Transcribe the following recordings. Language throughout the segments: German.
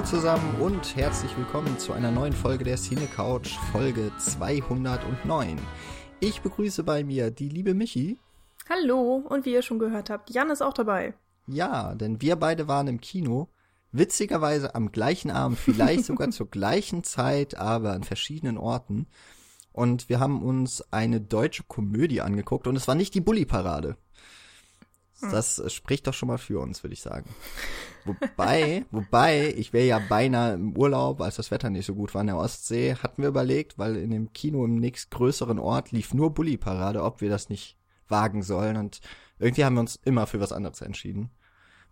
Hallo zusammen und herzlich willkommen zu einer neuen Folge der Cine Couch, Folge 209. Ich begrüße bei mir die liebe Michi. Hallo, und wie ihr schon gehört habt, Jan ist auch dabei. Ja, denn wir beide waren im Kino. Witzigerweise am gleichen Abend, vielleicht sogar zur gleichen Zeit, aber an verschiedenen Orten. Und wir haben uns eine deutsche Komödie angeguckt und es war nicht die Bully-Parade. Hm. Das spricht doch schon mal für uns, würde ich sagen. Wobei, wobei, ich wäre ja beinahe im Urlaub, als das Wetter nicht so gut war in der Ostsee, hatten wir überlegt, weil in dem Kino im nächstgrößeren Ort lief nur Bully-Parade, ob wir das nicht wagen sollen. Und irgendwie haben wir uns immer für was anderes entschieden.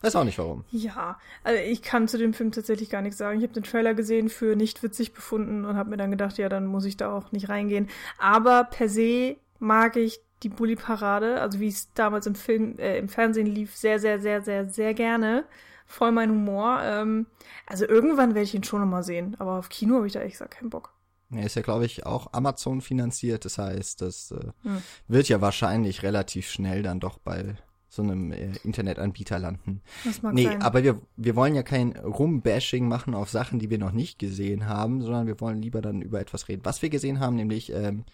Weiß auch nicht warum. Ja, also ich kann zu dem Film tatsächlich gar nichts sagen. Ich habe den Trailer gesehen, für nicht witzig befunden und habe mir dann gedacht, ja, dann muss ich da auch nicht reingehen. Aber per se mag ich die Bully-Parade, also wie es damals im Film, äh, im Fernsehen lief, sehr, sehr, sehr, sehr, sehr gerne. Voll mein Humor. Ähm, also irgendwann werde ich ihn schon nochmal sehen, aber auf Kino habe ich da echt gesagt keinen Bock. Er ist ja, glaube ich, auch Amazon finanziert. Das heißt, das äh, hm. wird ja wahrscheinlich relativ schnell dann doch bei so einem äh, Internetanbieter landen. Das mag nee, sein. aber wir, wir wollen ja kein Rumbashing machen auf Sachen, die wir noch nicht gesehen haben, sondern wir wollen lieber dann über etwas reden, was wir gesehen haben, nämlich ähm,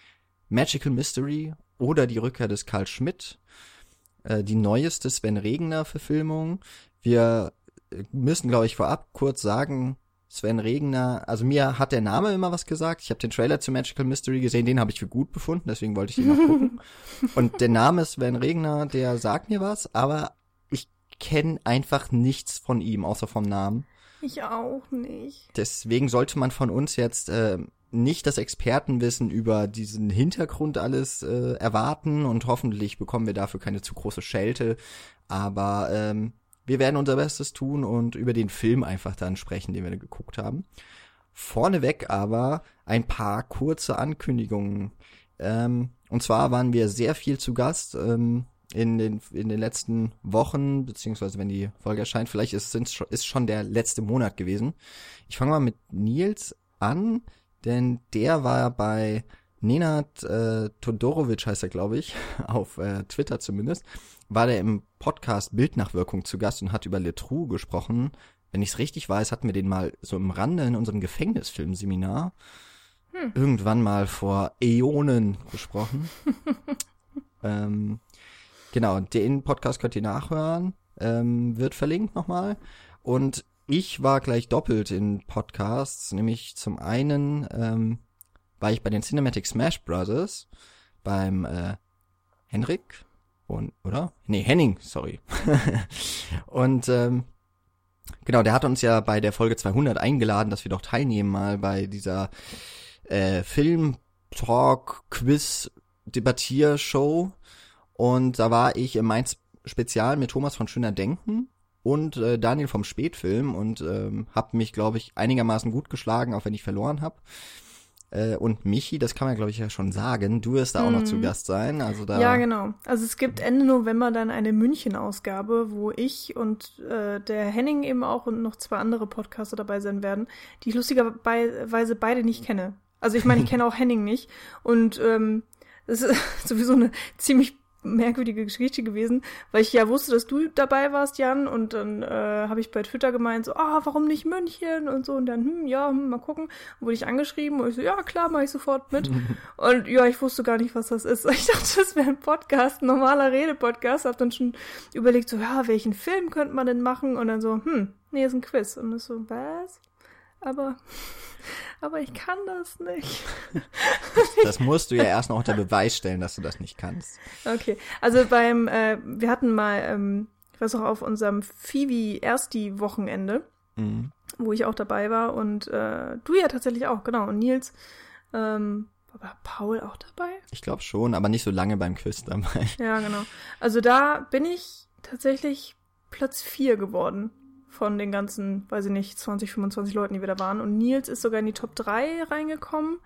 Magical Mystery oder die Rückkehr des Karl Schmidt, äh, die neueste Sven Regner Verfilmung. Wir äh, müssen, glaube ich, vorab kurz sagen, Sven Regner, also mir hat der Name immer was gesagt. Ich habe den Trailer zu Magical Mystery gesehen, den habe ich für gut befunden, deswegen wollte ich ihn noch gucken. Und der Name Sven Regner, der sagt mir was, aber ich kenne einfach nichts von ihm, außer vom Namen. Ich auch nicht. Deswegen sollte man von uns jetzt äh, nicht das Expertenwissen über diesen Hintergrund alles äh, erwarten und hoffentlich bekommen wir dafür keine zu große Schelte. Aber ähm, wir werden unser Bestes tun und über den Film einfach dann sprechen, den wir geguckt haben. Vorneweg aber ein paar kurze Ankündigungen. Ähm, und zwar waren wir sehr viel zu Gast ähm, in, den, in den letzten Wochen, beziehungsweise wenn die Folge erscheint, vielleicht ist, es ist schon der letzte Monat gewesen. Ich fange mal mit Nils an, denn der war bei Nenad äh, Todorovic heißt er, glaube ich, auf äh, Twitter zumindest, war der im Podcast Bildnachwirkung zu Gast und hat über Letrou gesprochen. Wenn ich es richtig weiß, hatten wir den mal so im Rande in unserem Gefängnisfilmseminar hm. irgendwann mal vor Äonen besprochen. ähm, genau, den Podcast könnt ihr nachhören, ähm, wird verlinkt nochmal. Und ich war gleich doppelt in Podcasts, nämlich zum einen ähm, war ich bei den Cinematic Smash Brothers beim äh, Henrik und oder? Nee, Henning, sorry. und ähm, genau, der hat uns ja bei der Folge 200 eingeladen, dass wir doch teilnehmen mal bei dieser äh, Film Talk Quiz Debattiershow und da war ich im Mainz Spezial mit Thomas von Schöner Denken und äh, Daniel vom Spätfilm und ähm, habe mich glaube ich einigermaßen gut geschlagen, auch wenn ich verloren habe. Äh, und Michi, das kann man glaube ich ja schon sagen, du wirst da mhm. auch noch zu mhm. Gast sein. Also da ja, genau. Also es gibt Ende November dann eine München-Ausgabe, wo ich und äh, der Henning eben auch und noch zwei andere Podcaster dabei sein werden, die ich lustigerweise beide nicht kenne. Also ich meine, ich kenne auch Henning nicht. Und ähm, das ist sowieso eine ziemlich merkwürdige Geschichte gewesen, weil ich ja wusste, dass du dabei warst, Jan, und dann äh, habe ich bei Twitter gemeint, so, ah, warum nicht München und so, und dann, hm, ja, hm, mal gucken, wurde ich angeschrieben und ich so, ja, klar, mache ich sofort mit. und ja, ich wusste gar nicht, was das ist. Ich dachte, das wäre ein Podcast, ein normaler Redepodcast, hab dann schon überlegt, so, ja, welchen Film könnte man denn machen? Und dann so, hm, nee, ist ein Quiz. Und das so, was? Aber aber ich kann das nicht. das musst du ja erst noch unter Beweis stellen, dass du das nicht kannst. Okay, also beim, äh, wir hatten mal, ähm, ich weiß auch auf unserem Phoebe Ersti Wochenende, mhm. wo ich auch dabei war und äh, du ja tatsächlich auch, genau. Und Nils, ähm, war Paul auch dabei? Ich glaube schon, aber nicht so lange beim Quiz dabei. Ja, genau. Also da bin ich tatsächlich Platz 4 geworden von den ganzen, weiß ich nicht, 20, 25 Leuten, die wir da waren. Und Nils ist sogar in die Top 3 reingekommen.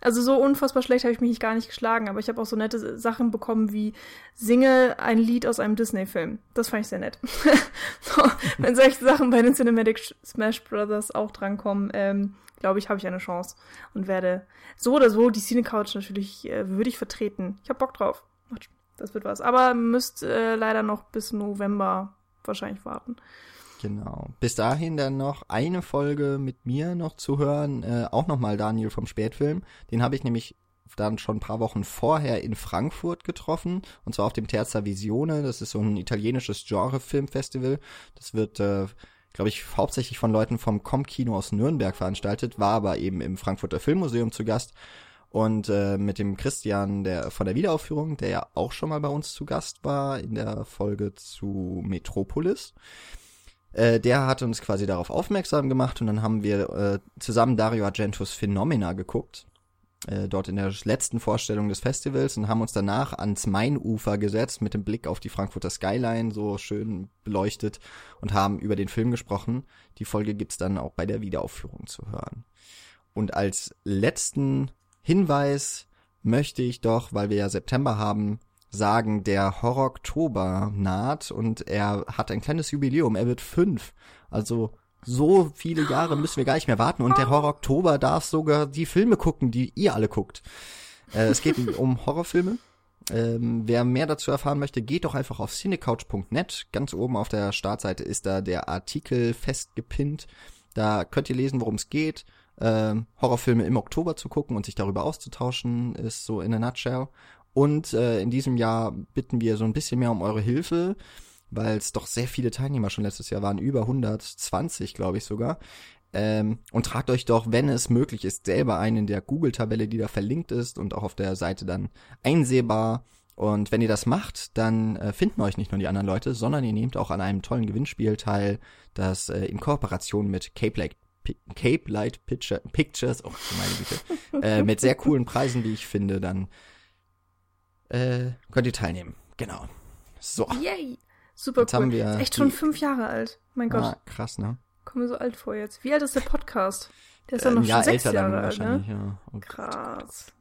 Also so unfassbar schlecht habe ich mich gar nicht geschlagen, aber ich habe auch so nette Sachen bekommen wie singe ein Lied aus einem Disney-Film. Das fand ich sehr nett. so, wenn solche Sachen bei den Cinematic Smash Brothers auch drankommen, ähm, glaube ich, habe ich eine Chance und werde so oder so die Cine Couch natürlich äh, würdig vertreten. Ich habe Bock drauf. Das wird was. Aber müsst äh, leider noch bis November wahrscheinlich warten. Genau. Bis dahin dann noch eine Folge mit mir noch zu hören. Äh, auch nochmal Daniel vom Spätfilm. Den habe ich nämlich dann schon ein paar Wochen vorher in Frankfurt getroffen. Und zwar auf dem Terza Visione. Das ist so ein italienisches Genre-Filmfestival. Das wird, äh, glaube ich, hauptsächlich von Leuten vom Com-Kino aus Nürnberg veranstaltet, war aber eben im Frankfurter Filmmuseum zu Gast. Und äh, mit dem Christian der von der Wiederaufführung, der ja auch schon mal bei uns zu Gast war in der Folge zu Metropolis. Äh, der hat uns quasi darauf aufmerksam gemacht und dann haben wir äh, zusammen Dario Argentos Phenomena geguckt. Äh, dort in der letzten Vorstellung des Festivals und haben uns danach ans Mainufer gesetzt mit dem Blick auf die Frankfurter Skyline so schön beleuchtet und haben über den Film gesprochen. Die Folge gibt's dann auch bei der Wiederaufführung zu hören. Und als letzten Hinweis möchte ich doch, weil wir ja September haben, sagen, der Horror-Oktober naht und er hat ein kleines Jubiläum. Er wird fünf. Also so viele Jahre müssen wir gar nicht mehr warten und der Horror-Oktober darf sogar die Filme gucken, die ihr alle guckt. Äh, es geht um Horrorfilme. Ähm, wer mehr dazu erfahren möchte, geht doch einfach auf cinecouch.net. Ganz oben auf der Startseite ist da der Artikel festgepinnt. Da könnt ihr lesen, worum es geht äh, Horrorfilme im Oktober zu gucken und sich darüber auszutauschen, ist so in a nutshell. Und äh, in diesem Jahr bitten wir so ein bisschen mehr um eure Hilfe, weil es doch sehr viele Teilnehmer schon letztes Jahr waren, über 120, glaube ich sogar. Ähm, und tragt euch doch, wenn es möglich ist, selber ein in der Google-Tabelle, die da verlinkt ist und auch auf der Seite dann einsehbar. Und wenn ihr das macht, dann äh, finden euch nicht nur die anderen Leute, sondern ihr nehmt auch an einem tollen Gewinnspiel teil, das äh, in Kooperation mit Cape Lake Cape Light Picture, Pictures, oh meine Güte, äh, mit sehr coolen Preisen, wie ich finde, dann äh, könnt ihr teilnehmen. Genau. So. Yay! Super jetzt cool. Haben wir ist echt schon fünf Jahre alt. Mein Gott. Ah, krass, ne? Kommen wir so alt vor jetzt. Wie alt ist der Podcast? Der ist noch ähm, ja, schon sechs Jahre alt, ne? Ja. Oh krass.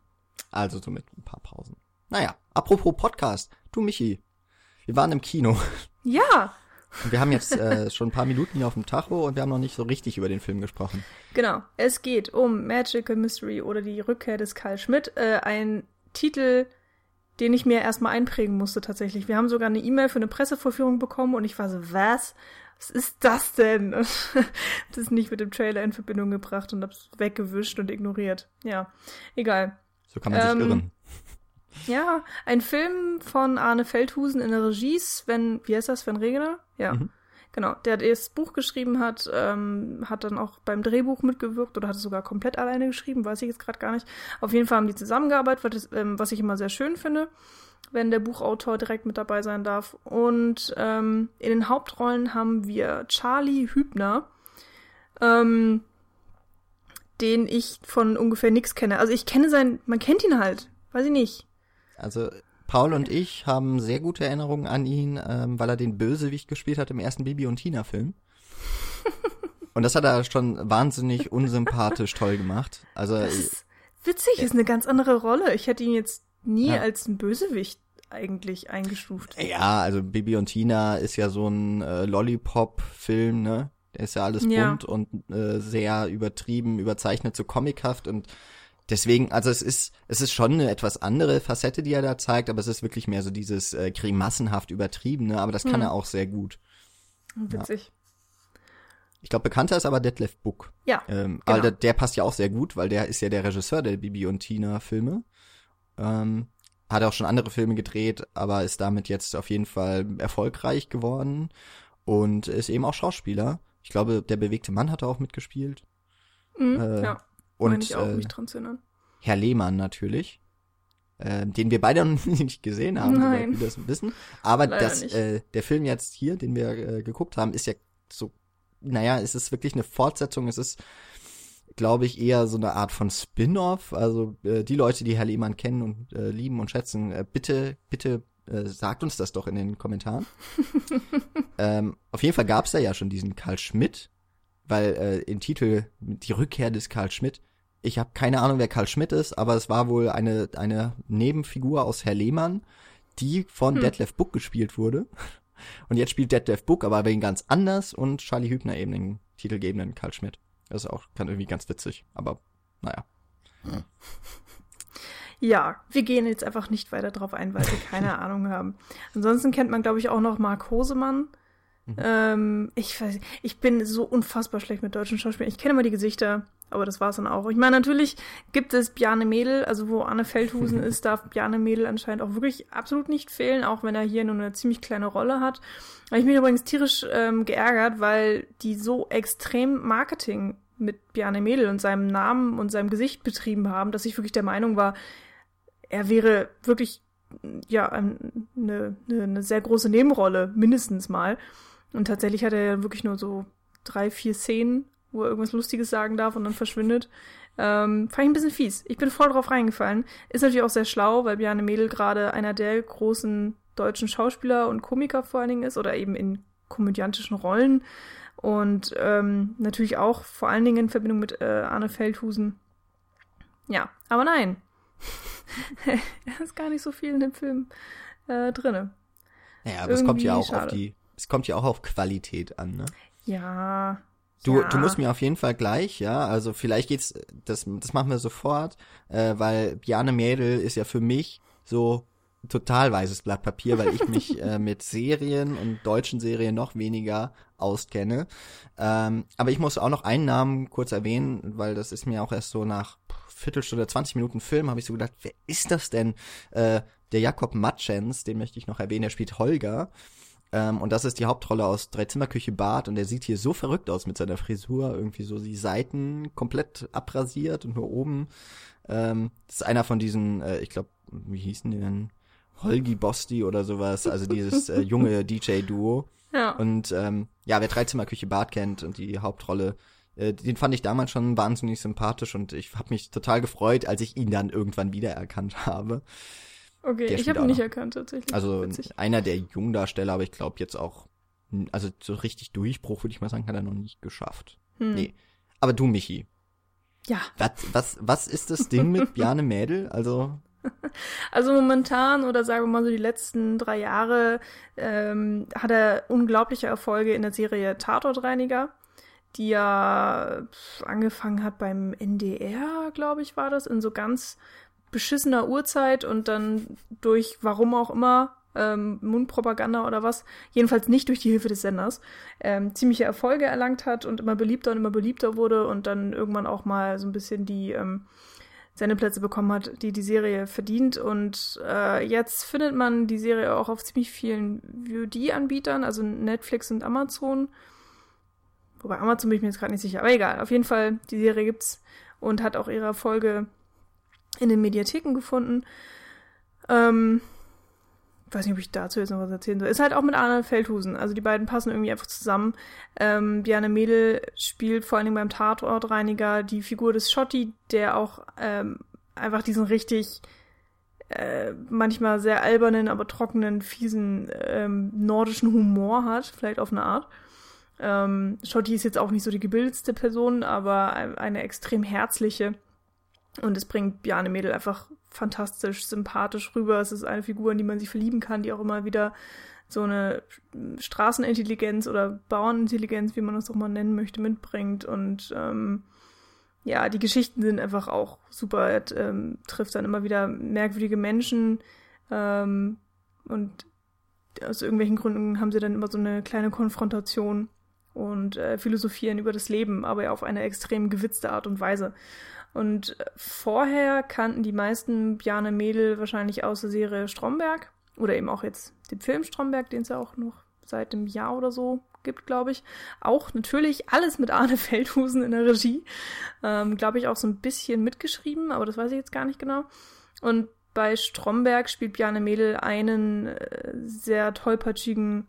Also so mit ein paar Pausen. Naja, apropos Podcast. Du, Michi, wir waren im Kino. Ja, und wir haben jetzt äh, schon ein paar Minuten hier auf dem Tacho und wir haben noch nicht so richtig über den Film gesprochen. Genau. Es geht um Magical Mystery oder die Rückkehr des Karl Schmidt. Äh, ein Titel, den ich mir erstmal einprägen musste tatsächlich. Wir haben sogar eine E-Mail für eine Pressevorführung bekommen und ich war so, was? Was ist das denn? das nicht mit dem Trailer in Verbindung gebracht und hab's weggewischt und ignoriert. Ja, egal. So kann man sich ähm, irren. Ja, ein Film von Arne Feldhusen in der Regie, Sven, wie heißt das, Sven Regener? Ja. Mhm. Genau, der das Buch geschrieben hat, ähm, hat dann auch beim Drehbuch mitgewirkt oder hat es sogar komplett alleine geschrieben, weiß ich jetzt gerade gar nicht. Auf jeden Fall haben die zusammengearbeitet, was, ähm, was ich immer sehr schön finde, wenn der Buchautor direkt mit dabei sein darf. Und ähm, in den Hauptrollen haben wir Charlie Hübner, ähm, den ich von ungefähr nix kenne. Also ich kenne sein, man kennt ihn halt, weiß ich nicht. Also Paul und ich haben sehr gute Erinnerungen an ihn, ähm, weil er den Bösewicht gespielt hat im ersten Bibi und Tina Film. und das hat er schon wahnsinnig unsympathisch toll gemacht. Also das ist witzig, äh, ist eine ganz andere Rolle. Ich hätte ihn jetzt nie ja. als ein Bösewicht eigentlich eingestuft. Ja, also Bibi und Tina ist ja so ein äh, Lollipop-Film, ne? Der ist ja alles ja. bunt und äh, sehr übertrieben, überzeichnet, so comichaft und Deswegen, also es ist, es ist schon eine etwas andere Facette, die er da zeigt, aber es ist wirklich mehr so dieses äh, grimassenhaft übertriebene, aber das kann hm. er auch sehr gut. Witzig. Ja. Ich glaube, bekannter ist aber Detlef Book. Ja. Ähm, genau. Der, der, passt ja auch sehr gut, weil der ist ja der Regisseur der Bibi und Tina Filme. Ähm, hat auch schon andere Filme gedreht, aber ist damit jetzt auf jeden Fall erfolgreich geworden und ist eben auch Schauspieler. Ich glaube, der bewegte Mann hat er auch mitgespielt. Mhm, äh, ja. Und ich auch, äh, mich dran zu erinnern. Herr Lehmann natürlich, äh, den wir beide noch nicht gesehen haben, Nein. wir das wissen. Aber das, äh, der Film jetzt hier, den wir äh, geguckt haben, ist ja so, naja, es ist wirklich eine Fortsetzung. Es ist, glaube ich, eher so eine Art von Spin-off. Also äh, die Leute, die Herr Lehmann kennen und äh, lieben und schätzen, äh, bitte, bitte äh, sagt uns das doch in den Kommentaren. ähm, auf jeden Fall gab es da ja schon diesen Karl Schmidt, weil äh, im Titel die Rückkehr des Karl Schmidt. Ich habe keine Ahnung, wer Karl Schmidt ist, aber es war wohl eine eine Nebenfigur aus Herr Lehmann, die von hm. Detlef Book gespielt wurde. Und jetzt spielt Detlef Book aber wegen ganz anders und Charlie Hübner eben den titelgebenden Karl Schmidt. Das ist auch kann irgendwie ganz witzig, aber naja. Hm. Ja, wir gehen jetzt einfach nicht weiter drauf ein, weil wir keine Ahnung haben. Ansonsten kennt man, glaube ich, auch noch Mark Hosemann Mhm. Ähm, ich weiß, ich bin so unfassbar schlecht mit deutschen Schauspielern. Ich kenne immer die Gesichter, aber das war's dann auch. Ich meine, natürlich gibt es Bjarne Mädel, also wo Anne Feldhusen ist, darf Bjarne Mädel anscheinend auch wirklich absolut nicht fehlen, auch wenn er hier nur eine ziemlich kleine Rolle hat. Aber ich bin übrigens tierisch ähm, geärgert, weil die so extrem Marketing mit Bjarne Mädel und seinem Namen und seinem Gesicht betrieben haben, dass ich wirklich der Meinung war, er wäre wirklich ja eine, eine sehr große Nebenrolle mindestens mal. Und tatsächlich hat er ja wirklich nur so drei, vier Szenen, wo er irgendwas Lustiges sagen darf und dann verschwindet. Ähm, fand ich ein bisschen fies. Ich bin voll drauf reingefallen. Ist natürlich auch sehr schlau, weil Bjarne Mädel gerade einer der großen deutschen Schauspieler und Komiker vor allen Dingen ist oder eben in komödiantischen Rollen. Und ähm, natürlich auch vor allen Dingen in Verbindung mit äh, Arne Feldhusen. Ja, aber nein. er ist gar nicht so viel in dem Film äh, drinne. Naja, aber Irgendwie es kommt ja auch schade. auf die es kommt ja auch auf Qualität an, ne? Ja. Du, ja. du musst mir auf jeden Fall gleich, ja, also vielleicht geht's, das, das machen wir sofort, äh, weil Bjarne Mädel ist ja für mich so total weißes Blatt Papier, weil ich mich äh, mit Serien und deutschen Serien noch weniger auskenne. Ähm, aber ich muss auch noch einen Namen kurz erwähnen, weil das ist mir auch erst so nach Viertelstunde, 20 Minuten Film, habe ich so gedacht, wer ist das denn? Äh, der Jakob Matschens, den möchte ich noch erwähnen, der spielt Holger. Ähm, und das ist die Hauptrolle aus Dreizimmerküche Bad und der sieht hier so verrückt aus mit seiner Frisur, irgendwie so die Seiten komplett abrasiert und nur oben. Ähm, das ist einer von diesen, äh, ich glaube, wie hießen die denn? Holgi Bosti oder sowas, also dieses äh, junge DJ-Duo. Ja. Und ähm, ja, wer Dreizimmerküche Bad kennt und die Hauptrolle, äh, den fand ich damals schon wahnsinnig sympathisch und ich habe mich total gefreut, als ich ihn dann irgendwann wiedererkannt habe. Okay, der ich habe ihn nicht erkannt tatsächlich. Also Witzig. einer der Jungdarsteller, aber ich glaube jetzt auch, also so richtig Durchbruch, würde ich mal sagen, hat er noch nicht geschafft. Hm. Nee. Aber du, Michi. Ja. Was, was, was ist das Ding mit Bjarne Mädel? Also. Also momentan oder sagen wir mal so die letzten drei Jahre ähm, hat er unglaubliche Erfolge in der Serie Tatortreiniger, die ja angefangen hat beim NDR, glaube ich, war das, in so ganz beschissener Uhrzeit und dann durch, warum auch immer, ähm, Mundpropaganda oder was, jedenfalls nicht durch die Hilfe des Senders, ähm, ziemliche Erfolge erlangt hat und immer beliebter und immer beliebter wurde und dann irgendwann auch mal so ein bisschen die ähm, Sendeplätze bekommen hat, die die Serie verdient. Und äh, jetzt findet man die Serie auch auf ziemlich vielen VOD-Anbietern, also Netflix und Amazon. Wobei Amazon bin ich mir jetzt gerade nicht sicher, aber egal. Auf jeden Fall, die Serie gibt's und hat auch ihre Erfolge in den Mediatheken gefunden. Ähm, weiß nicht, ob ich dazu jetzt noch was erzählen soll. Ist halt auch mit Arne Feldhusen. Also die beiden passen irgendwie einfach zusammen. Ähm, Bjarne Mädel spielt vor allen Dingen beim Tatortreiniger die Figur des Schotti, der auch ähm, einfach diesen richtig äh, manchmal sehr albernen, aber trockenen, fiesen ähm, nordischen Humor hat, vielleicht auf eine Art. Ähm, Schotti ist jetzt auch nicht so die gebildetste Person, aber eine extrem herzliche und es bringt Bjarne Mädel einfach fantastisch, sympathisch rüber. Es ist eine Figur, in die man sich verlieben kann, die auch immer wieder so eine Straßenintelligenz oder Bauernintelligenz, wie man das auch mal nennen möchte, mitbringt. Und ähm, ja, die Geschichten sind einfach auch super. Er ähm, trifft dann immer wieder merkwürdige Menschen ähm, und aus irgendwelchen Gründen haben sie dann immer so eine kleine Konfrontation und äh, philosophieren über das Leben, aber ja auf eine extrem gewitzte Art und Weise. Und vorher kannten die meisten Bjarne Mädel wahrscheinlich aus der Serie Stromberg oder eben auch jetzt den Film Stromberg, den es ja auch noch seit einem Jahr oder so gibt, glaube ich. Auch natürlich alles mit Arne Feldhusen in der Regie. Ähm, glaube ich auch so ein bisschen mitgeschrieben, aber das weiß ich jetzt gar nicht genau. Und bei Stromberg spielt Bjarne Mädel einen äh, sehr tollpatschigen,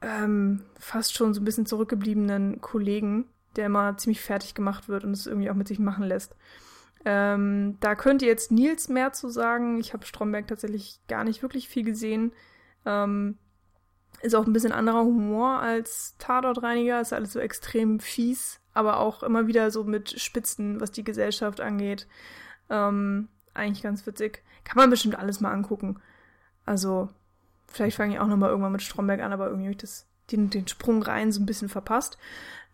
ähm, fast schon so ein bisschen zurückgebliebenen Kollegen, der immer ziemlich fertig gemacht wird und es irgendwie auch mit sich machen lässt. Ähm, da könnte jetzt Nils mehr zu sagen. Ich habe Stromberg tatsächlich gar nicht wirklich viel gesehen. Ähm, ist auch ein bisschen anderer Humor als Tatortreiniger. Ist alles so extrem fies, aber auch immer wieder so mit Spitzen, was die Gesellschaft angeht. Ähm, eigentlich ganz witzig. Kann man bestimmt alles mal angucken. Also, vielleicht fange ich auch nochmal irgendwann mit Stromberg an, aber irgendwie habe ich das, den, den Sprung rein so ein bisschen verpasst.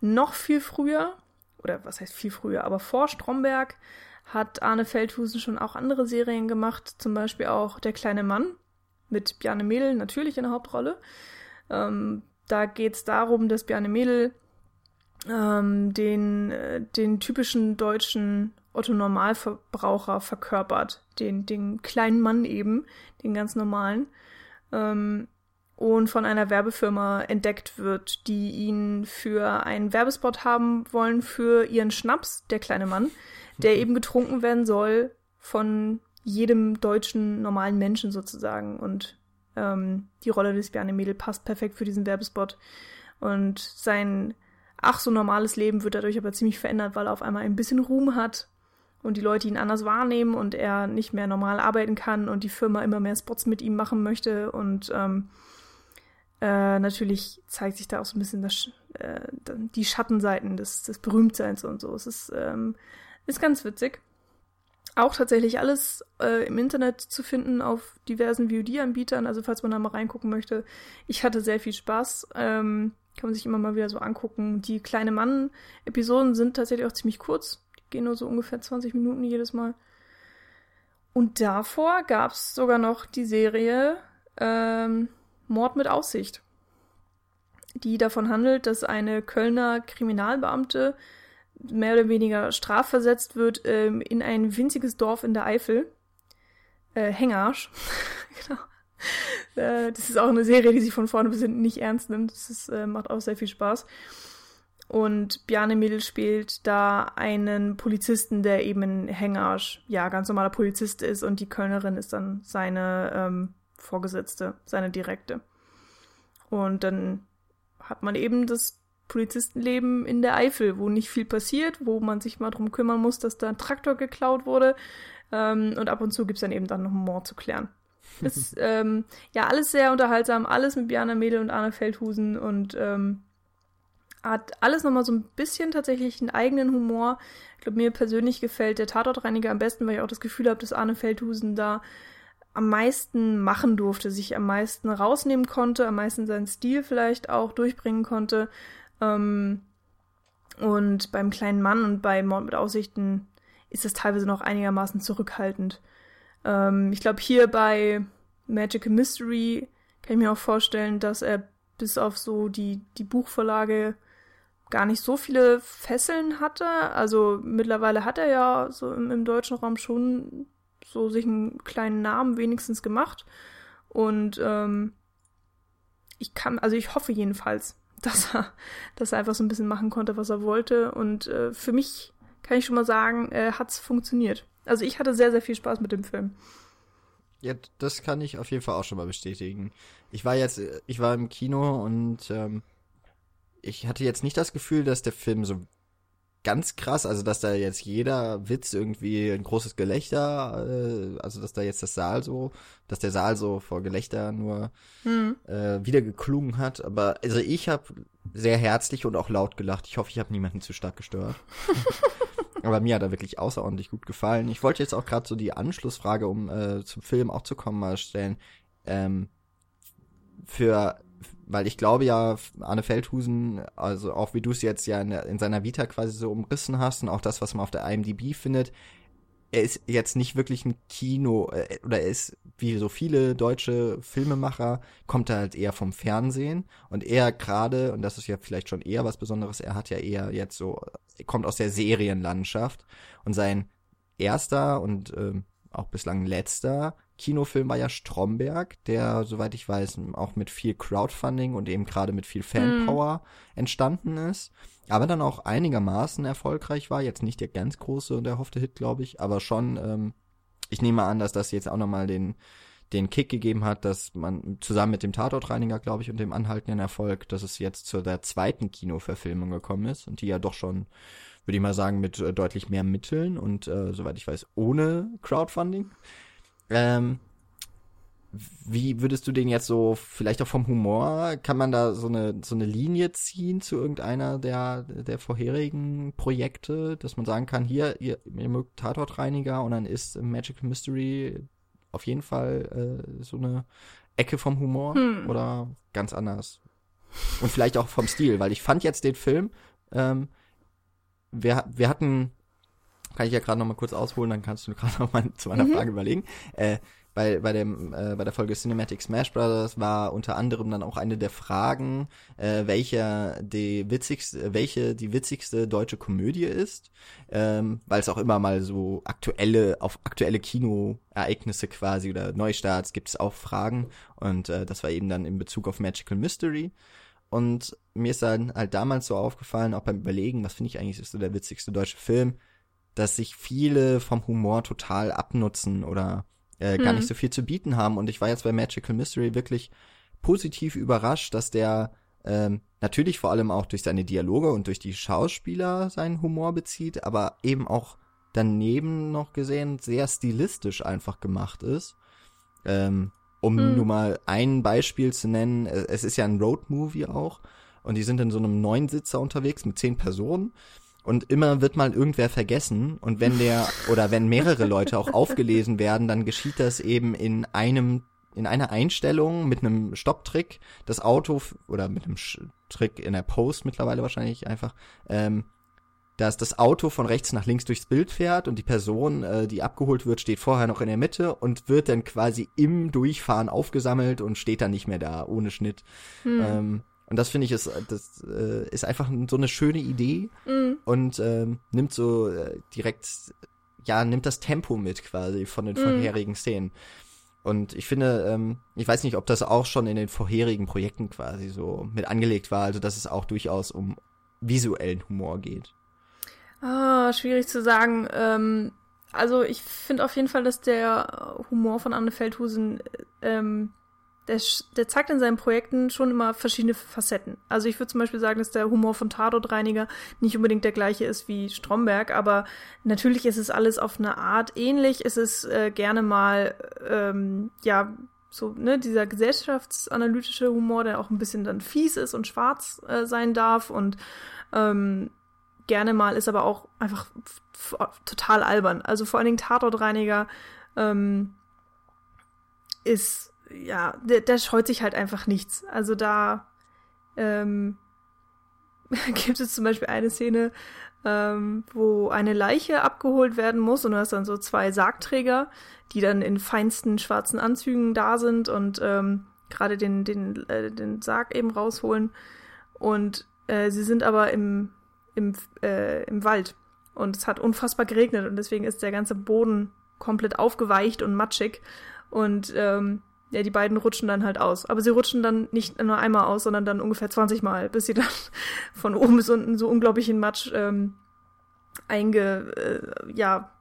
Noch viel früher, oder was heißt viel früher, aber vor Stromberg hat Arne Feldhusen schon auch andere Serien gemacht, zum Beispiel auch Der kleine Mann mit Bjarne Mädel natürlich in der Hauptrolle. Ähm, da geht es darum, dass Bjarne Mädel ähm, den, äh, den typischen deutschen Otto-Normalverbraucher verkörpert. Den, den kleinen Mann eben, den ganz normalen. Ähm, und von einer Werbefirma entdeckt wird, die ihn für einen Werbespot haben wollen für ihren Schnaps, der kleine Mann, der mhm. eben getrunken werden soll von jedem deutschen normalen Menschen sozusagen. Und ähm, die Rolle des Bjarne Mädel passt perfekt für diesen Werbespot. Und sein ach so normales Leben wird dadurch aber ziemlich verändert, weil er auf einmal ein bisschen Ruhm hat und die Leute ihn anders wahrnehmen und er nicht mehr normal arbeiten kann und die Firma immer mehr Spots mit ihm machen möchte und ähm, äh, natürlich zeigt sich da auch so ein bisschen das, äh, die Schattenseiten des, des Berühmtseins und so. Es ist, ähm, ist ganz witzig. Auch tatsächlich alles äh, im Internet zu finden auf diversen VOD-Anbietern, also falls man da mal reingucken möchte. Ich hatte sehr viel Spaß. Ähm, kann man sich immer mal wieder so angucken. Die kleine Mann-Episoden sind tatsächlich auch ziemlich kurz. Die gehen nur so ungefähr 20 Minuten jedes Mal. Und davor gab es sogar noch die Serie ähm, Mord mit Aussicht, die davon handelt, dass eine Kölner Kriminalbeamte mehr oder weniger strafversetzt wird ähm, in ein winziges Dorf in der Eifel. Äh, Hengarsch. genau. Äh, das ist auch eine Serie, die sich von vorne bis hinten nicht ernst nimmt. Das ist, äh, macht auch sehr viel Spaß. Und Bjarne Mädel spielt da einen Polizisten, der eben in Hengarsch, ja, ganz normaler Polizist ist und die Kölnerin ist dann seine ähm, Vorgesetzte, seine Direkte. Und dann hat man eben das Polizistenleben in der Eifel, wo nicht viel passiert, wo man sich mal drum kümmern muss, dass da ein Traktor geklaut wurde. Ähm, und ab und zu gibt's dann eben dann noch einen Mord zu klären. Ist ähm, ja alles sehr unterhaltsam, alles mit Björn Mädel und Arne Feldhusen und ähm, hat alles nochmal so ein bisschen tatsächlich einen eigenen Humor. Ich glaube, mir persönlich gefällt der Tatortreiniger am besten, weil ich auch das Gefühl habe, dass Arne Feldhusen da am meisten machen durfte, sich am meisten rausnehmen konnte, am meisten seinen Stil vielleicht auch durchbringen konnte. Ähm, und beim kleinen Mann und bei Mord mit Aussichten ist das teilweise noch einigermaßen zurückhaltend. Ähm, ich glaube, hier bei Magical Mystery kann ich mir auch vorstellen, dass er bis auf so die, die Buchvorlage gar nicht so viele Fesseln hatte. Also mittlerweile hat er ja so im, im deutschen Raum schon so sich einen kleinen Namen wenigstens gemacht. Und ähm, ich kann, also ich hoffe jedenfalls, dass er, dass er einfach so ein bisschen machen konnte, was er wollte. Und äh, für mich kann ich schon mal sagen, äh, hat's funktioniert. Also ich hatte sehr, sehr viel Spaß mit dem Film. Ja, das kann ich auf jeden Fall auch schon mal bestätigen. Ich war jetzt, ich war im Kino und ähm, ich hatte jetzt nicht das Gefühl, dass der Film so ganz krass, also dass da jetzt jeder Witz irgendwie ein großes Gelächter, äh, also dass da jetzt das Saal so, dass der Saal so vor Gelächter nur hm. äh, wieder geklungen hat. Aber also ich habe sehr herzlich und auch laut gelacht. Ich hoffe, ich habe niemanden zu stark gestört. Aber mir hat er wirklich außerordentlich gut gefallen. Ich wollte jetzt auch gerade so die Anschlussfrage, um äh, zum Film auch zu kommen, mal stellen. Ähm, für, weil ich glaube ja, Arne Feldhusen, also auch wie du es jetzt ja in, in seiner Vita quasi so umrissen hast und auch das, was man auf der IMDb findet, er ist jetzt nicht wirklich ein Kino äh, oder er ist wie so viele deutsche Filmemacher kommt er halt eher vom Fernsehen und er gerade und das ist ja vielleicht schon eher was Besonderes, er hat ja eher jetzt so kommt aus der Serienlandschaft und sein erster und ähm, auch bislang letzter Kinofilm war ja Stromberg, der, soweit ich weiß, auch mit viel Crowdfunding und eben gerade mit viel Fanpower mm. entstanden ist aber dann auch einigermaßen erfolgreich war. Jetzt nicht der ganz große und erhoffte Hit, glaube ich, aber schon, ähm, ich nehme an, dass das jetzt auch nochmal den, den Kick gegeben hat, dass man zusammen mit dem Tatortreiniger, glaube ich, und dem anhaltenden Erfolg, dass es jetzt zu der zweiten Kinoverfilmung gekommen ist und die ja doch schon, würde ich mal sagen, mit äh, deutlich mehr Mitteln und äh, soweit ich weiß, ohne Crowdfunding. Ähm, wie würdest du den jetzt so, vielleicht auch vom Humor, kann man da so eine, so eine Linie ziehen zu irgendeiner der, der vorherigen Projekte, dass man sagen kann, hier, ihr, ihr mögt Tatortreiniger und dann ist Magical Mystery auf jeden Fall äh, so eine Ecke vom Humor hm. oder ganz anders? Und vielleicht auch vom Stil, weil ich fand jetzt den Film, ähm, wir, wir hatten, kann ich ja gerade noch mal kurz ausholen, dann kannst du gerade noch mal zu meiner mhm. Frage überlegen. Äh, bei, bei, dem, äh, bei der Folge Cinematic Smash Brothers war unter anderem dann auch eine der Fragen, äh, welcher die witzigste, welche die witzigste deutsche Komödie ist, ähm, weil es auch immer mal so aktuelle, auf aktuelle Kinoereignisse quasi oder Neustarts gibt es auch Fragen und äh, das war eben dann in Bezug auf Magical Mystery. Und mir ist dann halt damals so aufgefallen, auch beim Überlegen, was finde ich eigentlich ist so der witzigste deutsche Film, dass sich viele vom Humor total abnutzen oder äh, hm. gar nicht so viel zu bieten haben. Und ich war jetzt bei Magical Mystery wirklich positiv überrascht, dass der ähm, natürlich vor allem auch durch seine Dialoge und durch die Schauspieler seinen Humor bezieht, aber eben auch daneben noch gesehen sehr stilistisch einfach gemacht ist. Ähm, um hm. nur mal ein Beispiel zu nennen, äh, es ist ja ein Roadmovie auch und die sind in so einem Neunsitzer unterwegs mit zehn Personen und immer wird mal irgendwer vergessen und wenn der oder wenn mehrere Leute auch aufgelesen werden, dann geschieht das eben in einem in einer Einstellung mit einem Stopptrick das Auto oder mit einem Trick in der Post mittlerweile wahrscheinlich einfach ähm, dass das Auto von rechts nach links durchs Bild fährt und die Person, äh, die abgeholt wird, steht vorher noch in der Mitte und wird dann quasi im Durchfahren aufgesammelt und steht dann nicht mehr da ohne Schnitt. Hm. Ähm, und das finde ich ist, das äh, ist einfach so eine schöne Idee mhm. und ähm, nimmt so äh, direkt, ja, nimmt das Tempo mit quasi von den mhm. vorherigen Szenen. Und ich finde, ähm, ich weiß nicht, ob das auch schon in den vorherigen Projekten quasi so mit angelegt war, also dass es auch durchaus um visuellen Humor geht. Ah, schwierig zu sagen. Ähm, also ich finde auf jeden Fall, dass der Humor von Anne Feldhusen ähm, der, der zeigt in seinen Projekten schon immer verschiedene Facetten. Also ich würde zum Beispiel sagen, dass der Humor von Tatortreiniger nicht unbedingt der gleiche ist wie Stromberg, aber natürlich ist es alles auf eine Art ähnlich. Es ist äh, gerne mal, ähm, ja, so, ne, dieser gesellschaftsanalytische Humor, der auch ein bisschen dann fies ist und schwarz äh, sein darf und ähm, gerne mal ist aber auch einfach total albern. Also vor allen Dingen Tatortreiniger ähm, ist ja, der, der scheut sich halt einfach nichts. Also da ähm, gibt es zum Beispiel eine Szene, ähm, wo eine Leiche abgeholt werden muss und du hast dann so zwei Sargträger, die dann in feinsten schwarzen Anzügen da sind und ähm, gerade den, den, äh, den Sarg eben rausholen. Und äh, sie sind aber im, im, äh, im Wald. Und es hat unfassbar geregnet und deswegen ist der ganze Boden komplett aufgeweicht und matschig. Und ähm, ja, die beiden rutschen dann halt aus. Aber sie rutschen dann nicht nur einmal aus, sondern dann ungefähr 20 Mal, bis sie dann von oben bis unten so unglaublich in Matsch ähm, einge, äh, ja,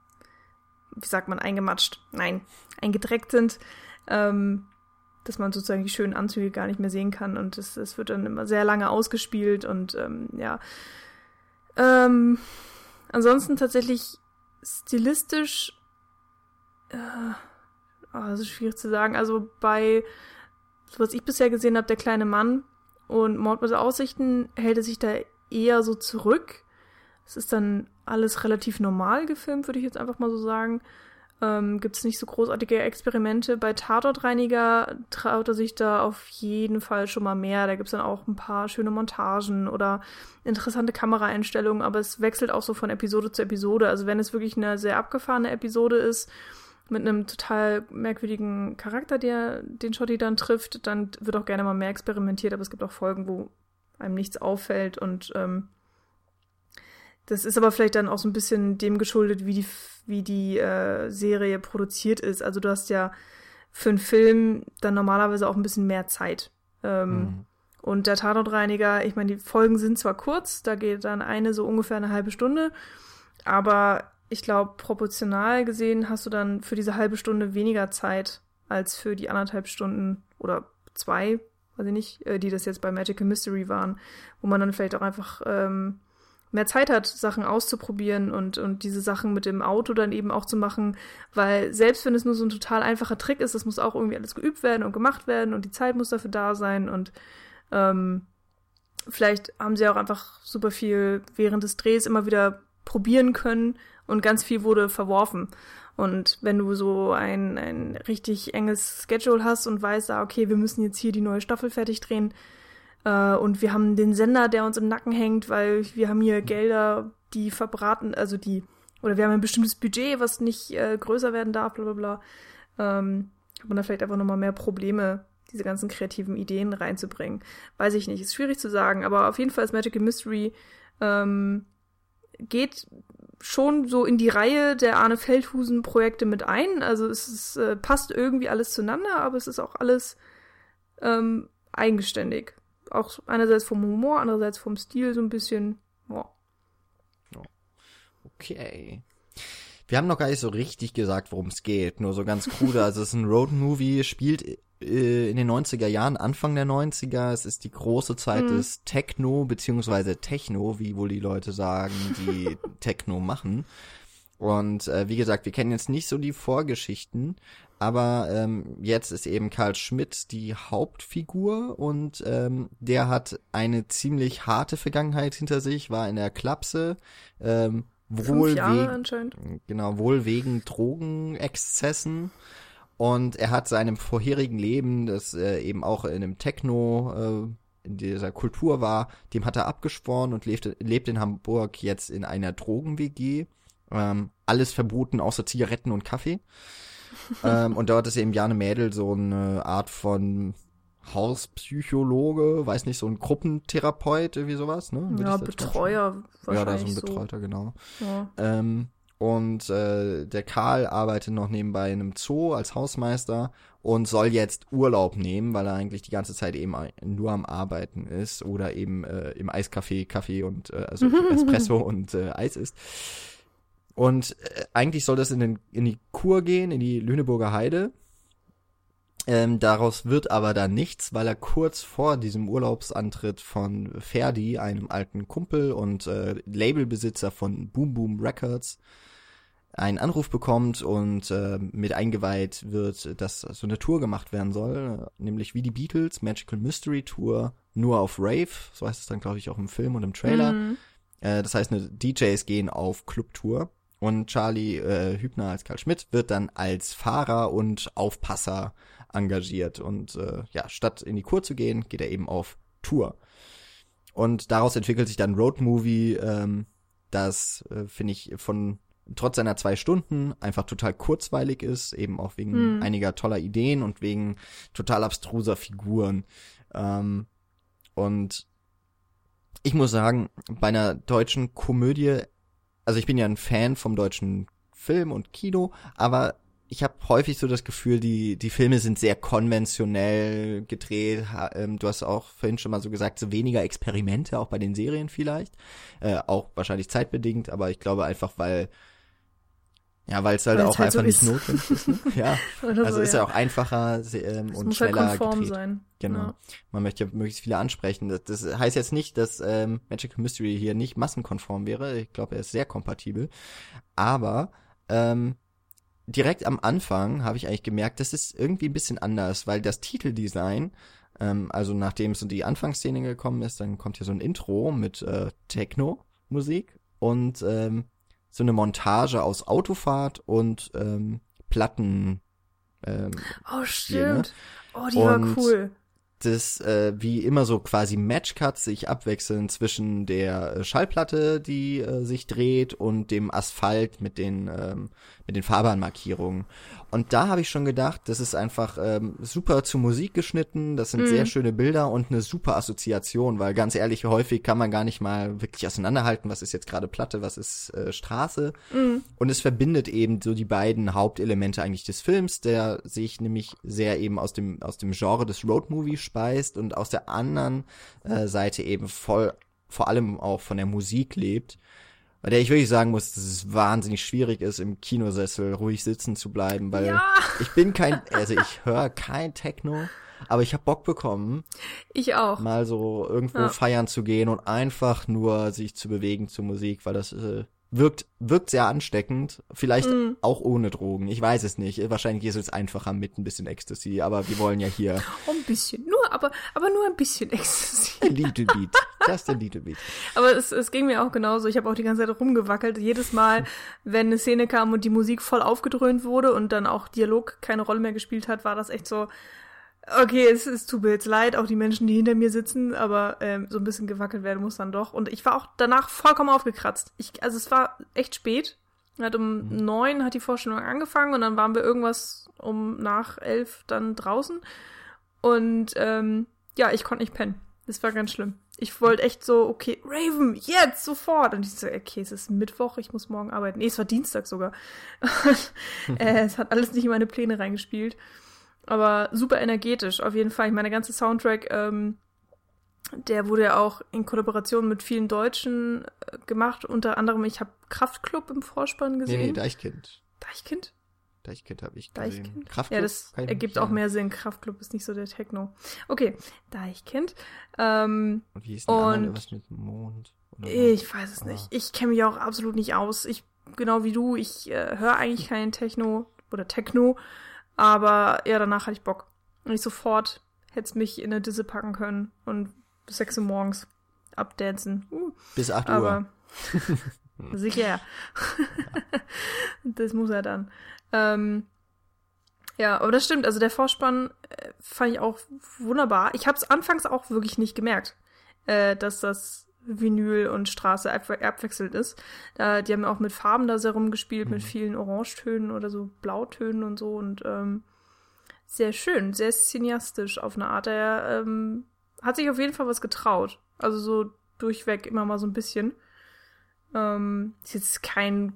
wie sagt man, eingematscht? Nein, eingedreckt sind, ähm, dass man sozusagen die schönen Anzüge gar nicht mehr sehen kann. Und es, es wird dann immer sehr lange ausgespielt und ähm, ja. Ähm, ansonsten tatsächlich stilistisch äh, oh, das ist schwierig zu sagen. Also bei, was ich bisher gesehen habe, der kleine Mann und Mord mit Aussichten hält er sich da eher so zurück. Es ist dann alles relativ normal gefilmt, würde ich jetzt einfach mal so sagen. Ähm, Gibt es nicht so großartige Experimente. Bei Tatortreiniger traut er sich da auf jeden Fall schon mal mehr. Da gibt es dann auch ein paar schöne Montagen oder interessante Kameraeinstellungen, aber es wechselt auch so von Episode zu Episode. Also wenn es wirklich eine sehr abgefahrene Episode ist, mit einem total merkwürdigen Charakter, der den Shotty dann trifft, dann wird auch gerne mal mehr experimentiert, aber es gibt auch Folgen, wo einem nichts auffällt und ähm, das ist aber vielleicht dann auch so ein bisschen dem geschuldet, wie die, wie die äh, Serie produziert ist. Also du hast ja für einen Film dann normalerweise auch ein bisschen mehr Zeit. Ähm, mhm. Und der Tatortreiniger, ich meine, die Folgen sind zwar kurz, da geht dann eine so ungefähr eine halbe Stunde, aber ich glaube, proportional gesehen hast du dann für diese halbe Stunde weniger Zeit als für die anderthalb Stunden oder zwei, weiß ich nicht, äh, die das jetzt bei Magical Mystery waren, wo man dann vielleicht auch einfach ähm, mehr Zeit hat, Sachen auszuprobieren und, und diese Sachen mit dem Auto dann eben auch zu machen, weil selbst wenn es nur so ein total einfacher Trick ist, das muss auch irgendwie alles geübt werden und gemacht werden und die Zeit muss dafür da sein und ähm, vielleicht haben sie auch einfach super viel während des Drehs immer wieder probieren können und ganz viel wurde verworfen. Und wenn du so ein, ein richtig enges Schedule hast und weißt, ah, okay, wir müssen jetzt hier die neue Staffel fertig drehen äh, und wir haben den Sender, der uns im Nacken hängt, weil wir haben hier Gelder, die verbraten, also die, oder wir haben ein bestimmtes Budget, was nicht äh, größer werden darf, bla bla bla. Ähm, hat man da vielleicht einfach nochmal mehr Probleme, diese ganzen kreativen Ideen reinzubringen. Weiß ich nicht, ist schwierig zu sagen, aber auf jeden Fall ist Magical Mystery ähm, geht schon so in die Reihe der Arne Feldhusen Projekte mit ein. Also es ist, äh, passt irgendwie alles zueinander, aber es ist auch alles ähm, eigenständig. Auch einerseits vom Humor, andererseits vom Stil so ein bisschen. Ja. Okay. Wir haben noch gar nicht so richtig gesagt, worum es geht. Nur so ganz krude. Also es ist ein Road-Movie, spielt äh, in den 90er Jahren, Anfang der 90er. Es ist die große Zeit mhm. des Techno, beziehungsweise Techno, wie wohl die Leute sagen, die Techno machen. Und äh, wie gesagt, wir kennen jetzt nicht so die Vorgeschichten, aber ähm, jetzt ist eben Karl Schmidt die Hauptfigur und ähm, der hat eine ziemlich harte Vergangenheit hinter sich, war in der Klapse, ähm, wohl wegen, genau, wohl wegen Drogenexzessen. Und er hat seinem vorherigen Leben, das äh, eben auch in einem Techno, äh, in dieser Kultur war, dem hat er abgeschworen und lebt, lebt in Hamburg jetzt in einer Drogen-WG. Ähm, alles verboten außer Zigaretten und Kaffee. ähm, und dort ist eben Jane Mädel so eine Art von Hauspsychologe, weiß nicht, so ein Gruppentherapeut, irgendwie sowas, ne? Würde ja, Betreuer wahrscheinlich. Ja, da so ein Betreuter, so. genau. Ja. Ähm, und äh, der Karl arbeitet noch nebenbei in einem Zoo als Hausmeister und soll jetzt Urlaub nehmen, weil er eigentlich die ganze Zeit eben nur am Arbeiten ist oder eben äh, im Eiscafé Kaffee und äh, also Espresso und äh, Eis isst. Und äh, eigentlich soll das in, den, in die Kur gehen, in die Lüneburger Heide. Ähm, daraus wird aber dann nichts, weil er kurz vor diesem Urlaubsantritt von Ferdi, einem alten Kumpel und äh, Labelbesitzer von Boom Boom Records, einen Anruf bekommt und äh, mit eingeweiht wird, dass so eine Tour gemacht werden soll, nämlich wie die Beatles, Magical Mystery Tour, nur auf Rave, so heißt es dann glaube ich auch im Film und im Trailer. Mhm. Äh, das heißt, eine DJs gehen auf Clubtour und Charlie äh, Hübner als Karl Schmidt wird dann als Fahrer und Aufpasser engagiert. Und äh, ja, statt in die Kur zu gehen, geht er eben auf Tour. Und daraus entwickelt sich dann Road Movie, ähm, das äh, finde ich von trotz seiner zwei Stunden einfach total kurzweilig ist, eben auch wegen hm. einiger toller Ideen und wegen total abstruser Figuren. Ähm, und ich muss sagen, bei einer deutschen Komödie, also ich bin ja ein Fan vom deutschen Film und Kino, aber ich habe häufig so das Gefühl, die, die Filme sind sehr konventionell gedreht. Ähm, du hast auch vorhin schon mal so gesagt, so weniger Experimente, auch bei den Serien vielleicht. Äh, auch wahrscheinlich zeitbedingt, aber ich glaube einfach, weil ja, weil es halt auch halt einfach so nicht notwendig ist. Ne? Ja, also so, ist ja. auch einfacher ähm, und halt schneller halt konform gedreht. sein. Genau. Ja. Man möchte ja möglichst viele ansprechen. Das, das heißt jetzt nicht, dass ähm, Magical Mystery hier nicht massenkonform wäre. Ich glaube, er ist sehr kompatibel. Aber ähm, direkt am Anfang habe ich eigentlich gemerkt, das ist irgendwie ein bisschen anders, weil das Titeldesign, ähm, also nachdem so die Anfangsszene gekommen ist, dann kommt hier so ein Intro mit äh, Techno-Musik und ähm, so eine Montage aus Autofahrt und ähm, Platten. Ähm, oh, stimmt. Oh, die und war cool. Das, äh, wie immer so quasi Matchcuts sich abwechseln zwischen der Schallplatte, die äh, sich dreht, und dem Asphalt mit den ähm, mit den Fahrbahnmarkierungen. Und da habe ich schon gedacht, das ist einfach ähm, super zu Musik geschnitten, das sind mhm. sehr schöne Bilder und eine super Assoziation, weil ganz ehrlich, häufig kann man gar nicht mal wirklich auseinanderhalten, was ist jetzt gerade Platte, was ist äh, Straße. Mhm. Und es verbindet eben so die beiden Hauptelemente eigentlich des Films, der sich nämlich sehr eben aus dem, aus dem Genre des Roadmovie speist und aus der anderen äh, Seite eben voll vor allem auch von der Musik lebt bei der ich wirklich sagen muss, dass es wahnsinnig schwierig ist, im Kinosessel ruhig sitzen zu bleiben, weil ja. ich bin kein, also ich höre kein Techno, aber ich habe Bock bekommen. Ich auch. Mal so irgendwo ja. feiern zu gehen und einfach nur sich zu bewegen zur Musik, weil das äh, wirkt, wirkt sehr ansteckend. Vielleicht mm. auch ohne Drogen. Ich weiß es nicht. Wahrscheinlich ist es einfacher mit ein bisschen Ecstasy, aber wir wollen ja hier. Oh, ein bisschen. Nur, aber, aber nur ein bisschen Ecstasy. A little bit. Just a little bit. aber es, es ging mir auch genauso. Ich habe auch die ganze Zeit rumgewackelt. Jedes Mal, wenn eine Szene kam und die Musik voll aufgedröhnt wurde und dann auch Dialog keine Rolle mehr gespielt hat, war das echt so, Okay, es, es tut mir jetzt leid, auch die Menschen, die hinter mir sitzen, aber ähm, so ein bisschen gewackelt werden muss dann doch. Und ich war auch danach vollkommen aufgekratzt. Ich, also es war echt spät. Hat um mhm. neun hat die Vorstellung angefangen und dann waren wir irgendwas um nach elf dann draußen. Und ähm, ja, ich konnte nicht pennen. Das war ganz schlimm. Ich wollte echt so, okay, Raven, jetzt, sofort. Und ich so, okay, es ist Mittwoch, ich muss morgen arbeiten. Nee, es war Dienstag sogar. äh, es hat alles nicht in meine Pläne reingespielt. Aber super energetisch, auf jeden Fall. Meine ganze Soundtrack, ähm, der wurde ja auch in Kollaboration mit vielen Deutschen äh, gemacht. Unter anderem, ich habe Kraftklub im Vorspann gesehen. Nee, nee, Deichkind. Deichkind? Deichkind habe ich gesehen. Deichkind? Kraftklub? Ja, das ergibt auch mehr Sinn. Kraftklub ist nicht so der Techno. Okay, Deichkind. Ähm, und wie ist denn und was mit Mond? ich weiß es ah. nicht. Ich kenne mich auch absolut nicht aus. Ich, genau wie du, ich äh, höre eigentlich keinen Techno oder Techno, aber ja, danach hatte ich Bock. Und ich sofort hätte es mich in eine Disse packen können und bis 6 Uhr morgens abdancen. Uh, bis 8 Uhr. Aber sicher. das muss er dann. Ähm, ja, aber das stimmt. Also der Vorspann äh, fand ich auch wunderbar. Ich habe es anfangs auch wirklich nicht gemerkt, äh, dass das Vinyl und Straße abwechselnd ist. Da, die haben auch mit Farben da sehr rumgespielt, mhm. mit vielen Orangetönen oder so Blautönen und so und ähm, sehr schön, sehr cineastisch auf eine Art. Er ähm, hat sich auf jeden Fall was getraut. Also so durchweg immer mal so ein bisschen. Ähm, ist jetzt kein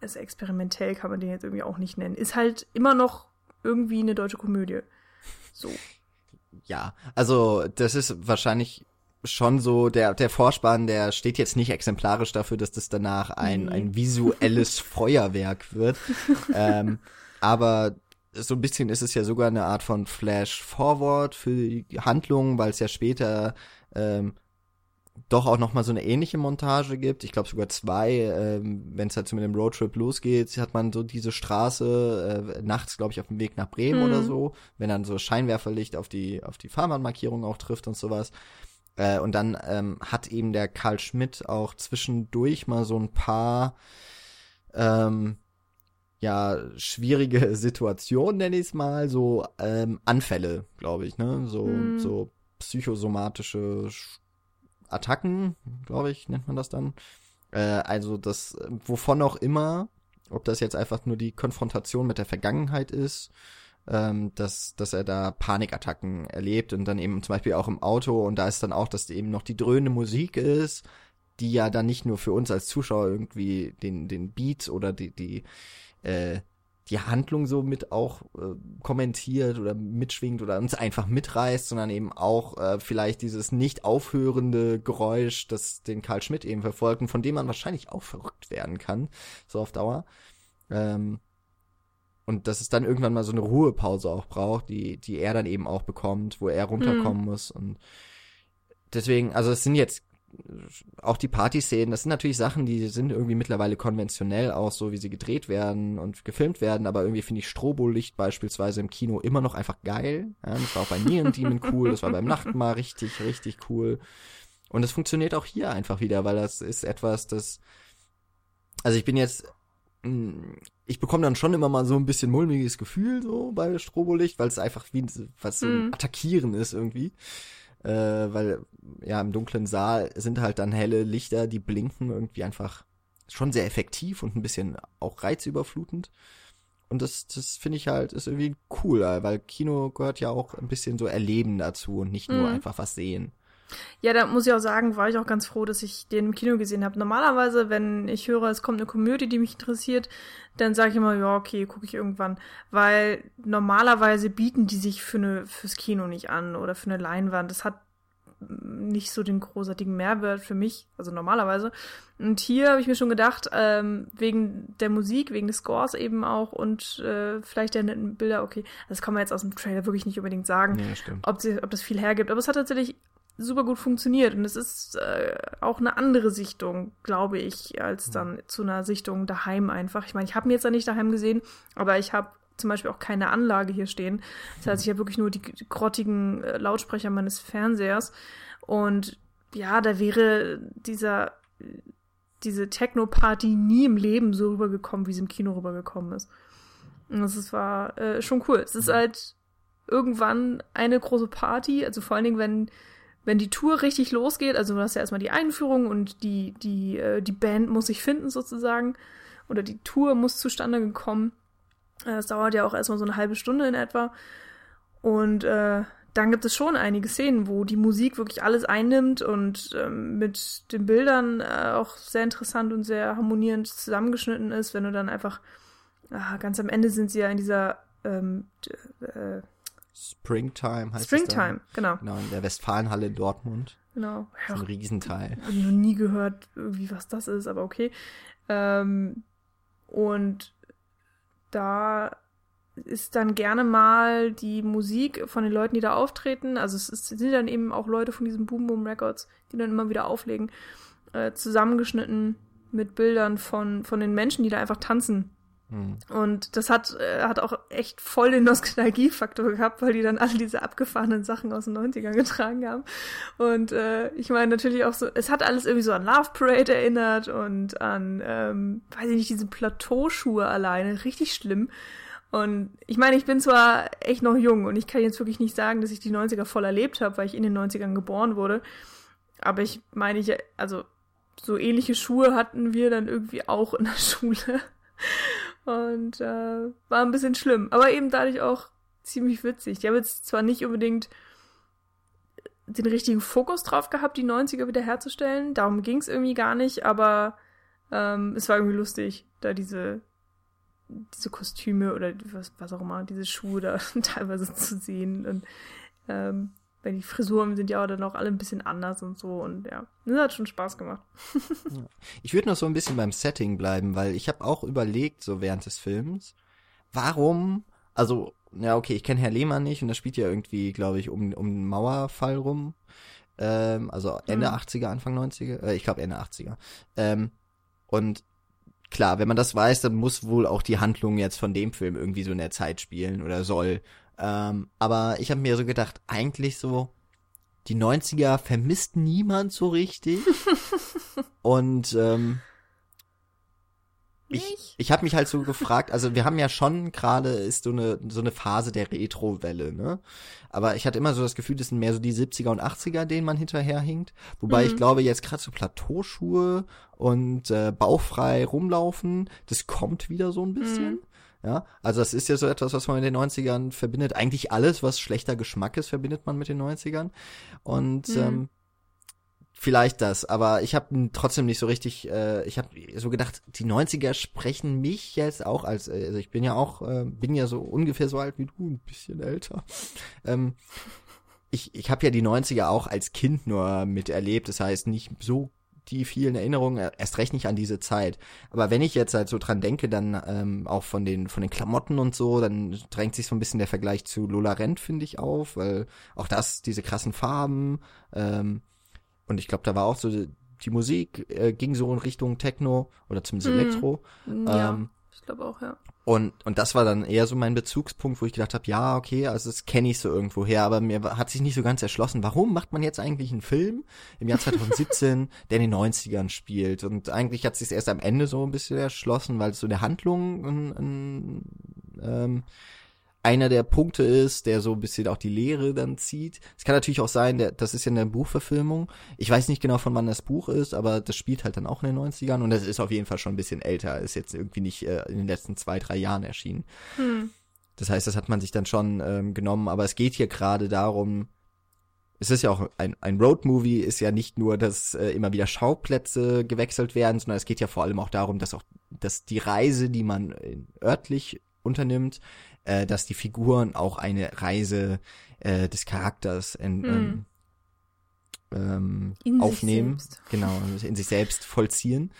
also experimentell kann man den jetzt irgendwie auch nicht nennen. Ist halt immer noch irgendwie eine deutsche Komödie. So. Ja, also das ist wahrscheinlich schon so, der, der Vorspann, der steht jetzt nicht exemplarisch dafür, dass das danach ein, nee. ein visuelles Feuerwerk wird. ähm, aber so ein bisschen ist es ja sogar eine Art von Flash-Forward für die Handlung, weil es ja später ähm, doch auch noch mal so eine ähnliche Montage gibt. Ich glaube sogar zwei. Ähm, Wenn es halt so mit dem Roadtrip losgeht, hat man so diese Straße äh, nachts, glaube ich, auf dem Weg nach Bremen mhm. oder so. Wenn dann so Scheinwerferlicht auf die auf die Fahrbahnmarkierung auch trifft und sowas. Äh, und dann ähm, hat eben der Karl Schmidt auch zwischendurch mal so ein paar ähm, ja schwierige Situationen, nenne ich es mal, so ähm, Anfälle, glaube ich, ne, so mhm. so psychosomatische Attacken, glaube ich, nennt man das dann. Äh, also das, wovon auch immer, ob das jetzt einfach nur die Konfrontation mit der Vergangenheit ist, ähm, dass, dass er da Panikattacken erlebt und dann eben zum Beispiel auch im Auto und da ist dann auch, dass eben noch die dröhnende Musik ist, die ja dann nicht nur für uns als Zuschauer irgendwie den, den Beat oder die, die, äh, die Handlung so mit auch äh, kommentiert oder mitschwingt oder uns einfach mitreißt, sondern eben auch äh, vielleicht dieses nicht aufhörende Geräusch, das den Karl Schmidt eben verfolgt und von dem man wahrscheinlich auch verrückt werden kann, so auf Dauer. Ähm, und dass es dann irgendwann mal so eine Ruhepause auch braucht, die, die er dann eben auch bekommt, wo er runterkommen mhm. muss und deswegen, also es sind jetzt auch die Partyszenen, das sind natürlich Sachen, die sind irgendwie mittlerweile konventionell auch so, wie sie gedreht werden und gefilmt werden, aber irgendwie finde ich Strobolicht beispielsweise im Kino immer noch einfach geil. Ja, das war auch bei Neon Demon cool, das war beim Nachtmar richtig, richtig cool. Und es funktioniert auch hier einfach wieder, weil das ist etwas, das, also ich bin jetzt, ich bekomme dann schon immer mal so ein bisschen mulmiges Gefühl so bei Strobolicht, weil es einfach wie was so ein mhm. Attackieren ist irgendwie äh, weil ja im dunklen Saal sind halt dann helle Lichter, die blinken irgendwie einfach schon sehr effektiv und ein bisschen auch reizüberflutend. Und das, das finde ich halt, ist irgendwie cool, weil Kino gehört ja auch ein bisschen so Erleben dazu und nicht nur mhm. einfach was sehen. Ja, da muss ich auch sagen, war ich auch ganz froh, dass ich den im Kino gesehen habe. Normalerweise, wenn ich höre, es kommt eine Komödie, die mich interessiert, dann sage ich immer, ja, okay, gucke ich irgendwann. Weil normalerweise bieten die sich für eine, fürs Kino nicht an oder für eine Leinwand. Das hat nicht so den großartigen Mehrwert für mich, also normalerweise. Und hier habe ich mir schon gedacht, ähm, wegen der Musik, wegen des Scores eben auch und äh, vielleicht der netten Bilder, okay, das kann man jetzt aus dem Trailer wirklich nicht unbedingt sagen, ja, ob, sie, ob das viel hergibt. Aber es hat tatsächlich super gut funktioniert und es ist äh, auch eine andere Sichtung, glaube ich, als dann zu einer Sichtung daheim einfach. Ich meine, ich habe mir jetzt da nicht daheim gesehen, aber ich habe zum Beispiel auch keine Anlage hier stehen. Das heißt, ich habe wirklich nur die grottigen äh, Lautsprecher meines Fernsehers und ja, da wäre dieser diese Techno-Party nie im Leben so rübergekommen, wie sie im Kino rübergekommen ist. Und das ist, war äh, schon cool. Es ist halt irgendwann eine große Party, also vor allen Dingen, wenn wenn die Tour richtig losgeht, also du hast ja erstmal die Einführung und die, die, äh, die Band muss sich finden sozusagen. oder die Tour muss zustande gekommen. Äh, Es dauert ja auch erstmal so eine halbe Stunde in etwa. Und äh, dann gibt es schon einige Szenen, wo die Musik wirklich alles einnimmt und ähm, mit den Bildern äh, auch sehr interessant und sehr harmonierend zusammengeschnitten ist, wenn du dann einfach ah, ganz am Ende sind sie ja in dieser ähm, äh, Springtime heißt Springtime, genau, es da. Genau, in der Westfalenhalle in Dortmund. genau. So ein Riesenteil. Ich noch nie gehört, irgendwie, was das ist, aber okay. Ähm, und da ist dann gerne mal die Musik von den Leuten, die da auftreten. Also es, ist, sind dann eben auch Leute von diesen Boom Boom Records, die dann immer wieder auflegen, äh, zusammengeschnitten mit Bildern von, von den Menschen, die da einfach tanzen. Hm. Und das hat, äh, hat auch echt voll den Nostalgiefaktor gehabt, weil die dann alle diese abgefahrenen Sachen aus den 90ern getragen haben. Und äh, ich meine natürlich auch so, es hat alles irgendwie so an Love Parade erinnert und an, ähm, weiß ich nicht, diese Plateauschuhe alleine, richtig schlimm. Und ich meine, ich bin zwar echt noch jung und ich kann jetzt wirklich nicht sagen, dass ich die 90er voll erlebt habe, weil ich in den 90ern geboren wurde. Aber ich meine, ich, also so ähnliche Schuhe hatten wir dann irgendwie auch in der Schule. Und äh, war ein bisschen schlimm, aber eben dadurch auch ziemlich witzig. Die haben jetzt zwar nicht unbedingt den richtigen Fokus drauf gehabt, die 90er wieder herzustellen, darum ging es irgendwie gar nicht, aber ähm, es war irgendwie lustig, da diese, diese Kostüme oder was, was auch immer, diese Schuhe da teilweise zu sehen. Und ähm, weil die Frisuren sind ja auch dann auch alle ein bisschen anders und so und ja, das hat schon Spaß gemacht. Ich würde noch so ein bisschen beim Setting bleiben, weil ich habe auch überlegt, so während des Films, warum, also, ja, okay, ich kenne Herr Lehmann nicht und das spielt ja irgendwie, glaube ich, um, um den Mauerfall rum. Ähm, also Ende Mhm. 80er, Anfang 90er, äh, ich glaube Ende 80er. Ähm, und klar, wenn man das weiß, dann muss wohl auch die Handlung jetzt von dem Film irgendwie so in der Zeit spielen oder soll. Ähm, aber ich habe mir so gedacht, eigentlich so, die 90er vermisst niemand so richtig. Und ähm, ich, ich habe mich halt so gefragt, also wir haben ja schon gerade ist so eine so eine Phase der Retro-Welle, ne? Aber ich hatte immer so das Gefühl, das sind mehr so die 70er und 80er, denen man hinterherhinkt. Wobei Mhm. ich glaube, jetzt gerade so Plateauschuhe und äh, bauchfrei rumlaufen, das kommt wieder so ein bisschen. Mhm. Ja, also das ist ja so etwas, was man mit den 90ern verbindet. Eigentlich alles, was schlechter Geschmack ist, verbindet man mit den 90ern. Und Mhm. ähm, vielleicht das, aber ich habe trotzdem nicht so richtig, äh, ich habe so gedacht, die 90er sprechen mich jetzt auch als, äh, also ich bin ja auch, äh, bin ja so ungefähr so alt wie du, ein bisschen älter. Ähm, ich ich habe ja die 90er auch als Kind nur miterlebt, das heißt nicht so die vielen Erinnerungen, erst recht nicht an diese Zeit. Aber wenn ich jetzt halt so dran denke, dann ähm, auch von den von den Klamotten und so, dann drängt sich so ein bisschen der Vergleich zu Lola Rent, finde ich, auf, weil auch das, diese krassen Farben, ähm, und ich glaube, da war auch so, die, die Musik äh, ging so in Richtung Techno oder zumindest Mhm. Elektro. Ja, Ähm, ich glaube auch, ja. und, und das war dann eher so mein Bezugspunkt, wo ich gedacht habe, ja, okay, also das kenne ich so irgendwo her, aber mir hat sich nicht so ganz erschlossen, warum macht man jetzt eigentlich einen Film im Jahr 2017, der in den 90ern spielt? Und eigentlich hat sich erst am Ende so ein bisschen erschlossen, weil es so der Handlung ein, ein, ähm, einer der Punkte ist, der so ein bisschen auch die Lehre dann zieht. Es kann natürlich auch sein, der, das ist ja eine Buchverfilmung. Ich weiß nicht genau, von wann das Buch ist, aber das spielt halt dann auch in den 90ern und das ist auf jeden Fall schon ein bisschen älter. Ist jetzt irgendwie nicht äh, in den letzten zwei, drei Jahren erschienen. Hm. Das heißt, das hat man sich dann schon ähm, genommen, aber es geht hier gerade darum, es ist ja auch ein, ein Roadmovie, ist ja nicht nur, dass äh, immer wieder Schauplätze gewechselt werden, sondern es geht ja vor allem auch darum, dass auch, dass die Reise, die man äh, örtlich unternimmt, äh, dass die Figuren auch eine Reise äh, des Charakters in, ähm, ähm, In aufnehmen, genau, in sich selbst vollziehen.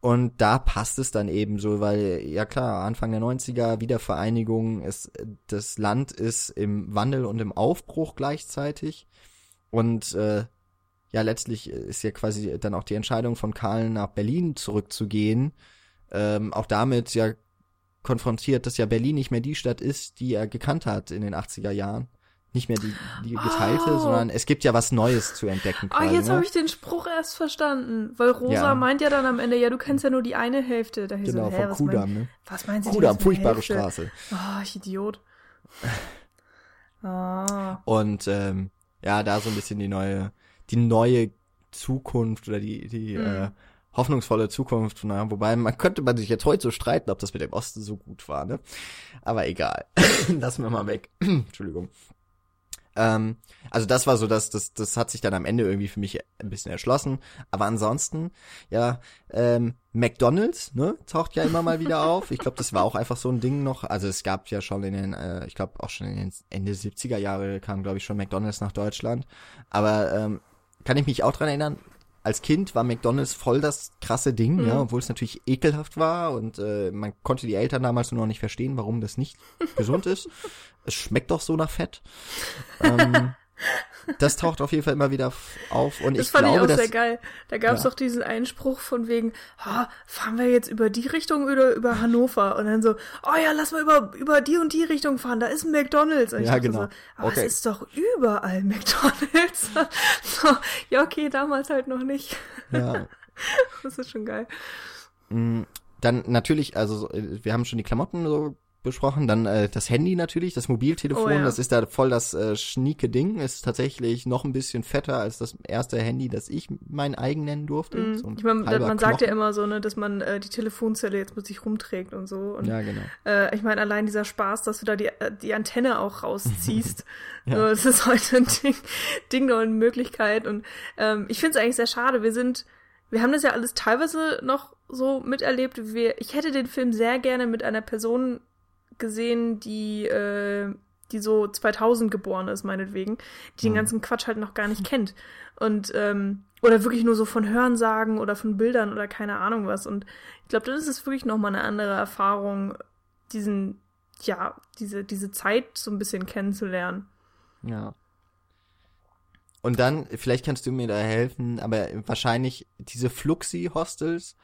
Und da passt es dann eben so, weil, ja klar, Anfang der 90er, Wiedervereinigung, es, das Land ist im Wandel und im Aufbruch gleichzeitig. Und äh, ja, letztlich ist ja quasi dann auch die Entscheidung von Karl nach Berlin zurückzugehen, ähm, auch damit ja konfrontiert, dass ja Berlin nicht mehr die Stadt ist, die er gekannt hat in den 80er Jahren. Nicht mehr die, die geteilte, Oh. sondern es gibt ja was Neues zu entdecken. Ah, quasi, jetzt ne? habe ich den Spruch erst verstanden. Weil Rosa Ja. meint ja dann am Ende, ja, du kennst ja nur die eine Hälfte. Da Genau, so, vom was, Kudamm, mein, ne? was meinen Sie denn Kudamm, jetzt mit furchtbare Hälfte? Straße. Ah, ich Idiot. Ah. Und ähm, ja, da so ein bisschen die neue, die neue Zukunft oder die, die Mhm. äh, hoffnungsvolle Zukunft. Na, wobei man könnte man sich jetzt heute so streiten, ob das mit dem Osten so gut war, ne? Aber egal. Lassen wir mal weg. Entschuldigung. Ähm, also das war so, dass das, das hat sich dann am Ende irgendwie für mich ein bisschen erschlossen. Aber ansonsten, ja, ähm, McDonald's, ne, taucht ja immer mal wieder auf. Ich glaube, das war auch einfach so ein Ding noch. Also es gab ja schon in den, äh, ich glaube auch schon in den Ende 70er Jahre kam, glaube ich, schon McDonald's nach Deutschland. Aber ähm, kann ich mich auch dran erinnern, als Kind war McDonald's voll das krasse Ding, mhm. ja, obwohl es natürlich ekelhaft war und äh, man konnte die Eltern damals nur noch nicht verstehen, warum das nicht gesund ist. Es schmeckt doch so nach Fett. ähm, das taucht auf jeden Fall immer wieder auf und das ich fand glaube, ich auch sehr geil. Da gab es ja. doch diesen Einspruch von wegen, oh, fahren wir jetzt über die Richtung oder über Hannover? Und dann so, oh ja, lass mal über, über die und die Richtung fahren, da ist ein McDonalds. Und ja, genau. So, aber okay. es ist doch überall McDonalds. so, ja, okay, damals halt noch nicht. Ja. das ist schon geil. Mm, dann natürlich, also wir haben schon die Klamotten so besprochen. Dann äh, das Handy natürlich, das Mobiltelefon, oh, ja. das ist da voll das äh, schnieke Ding. Ist tatsächlich noch ein bisschen fetter als das erste Handy, das ich mein eigen nennen durfte. Mm. So ich mein, man sagt ja immer so, ne, dass man äh, die Telefonzelle jetzt mit sich rumträgt und so. Und, ja, genau. Äh, ich meine, allein dieser Spaß, dass du da die, äh, die Antenne auch rausziehst. ja. so, das ist heute ein Ding, Ding noch eine Möglichkeit. Und ähm, ich finde es eigentlich sehr schade. Wir sind, wir haben das ja alles teilweise noch so miterlebt. Wir, ich hätte den Film sehr gerne mit einer Person gesehen, die, äh, die so 2000 geboren ist, meinetwegen, die mhm. den ganzen Quatsch halt noch gar nicht kennt. Und, ähm, oder wirklich nur so von Hörensagen oder von Bildern oder keine Ahnung was. Und ich glaube, das ist wirklich nochmal eine andere Erfahrung, diesen, ja, diese, diese Zeit so ein bisschen kennenzulernen. Ja. Und dann, vielleicht kannst du mir da helfen, aber wahrscheinlich diese Fluxi-Hostels.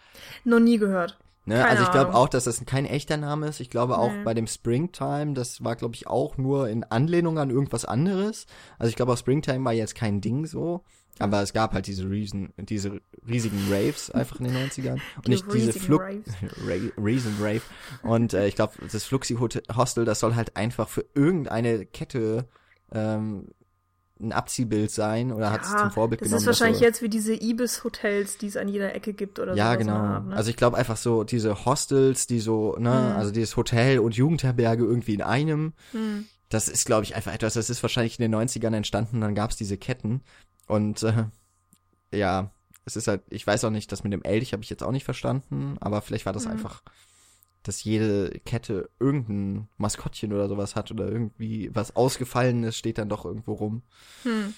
Noch nie gehört. Ne? also ich glaube auch, dass das kein echter Name ist. Ich glaube auch nee. bei dem Springtime, das war, glaube ich, auch nur in Anlehnung an irgendwas anderes. Also ich glaube auch Springtime war jetzt kein Ding so. Aber es gab halt diese riesen, diese riesigen Raves einfach in den 90ern. Und die nicht diese Flux, Reason Rave. Und äh, ich glaube, das Fluxi Hostel, das soll halt einfach für irgendeine Kette ähm, ein Abziehbild sein oder ja, hat es zum Vorbild das genommen. Das ist wahrscheinlich so, jetzt wie diese Ibis-Hotels, die es an jeder Ecke gibt oder so. Ja, genau. Art, ne? Also ich glaube einfach so diese Hostels, die so, ne, hm. also dieses Hotel und Jugendherberge irgendwie in einem. Hm. Das ist, glaube ich, einfach etwas, das ist wahrscheinlich in den 90ern entstanden, dann gab es diese Ketten. Und äh, ja, es ist halt, ich weiß auch nicht, das mit dem Elch habe ich jetzt auch nicht verstanden, aber vielleicht war das hm. einfach dass jede Kette irgendein Maskottchen oder sowas hat oder irgendwie was Ausgefallenes steht dann doch irgendwo rum. Hm.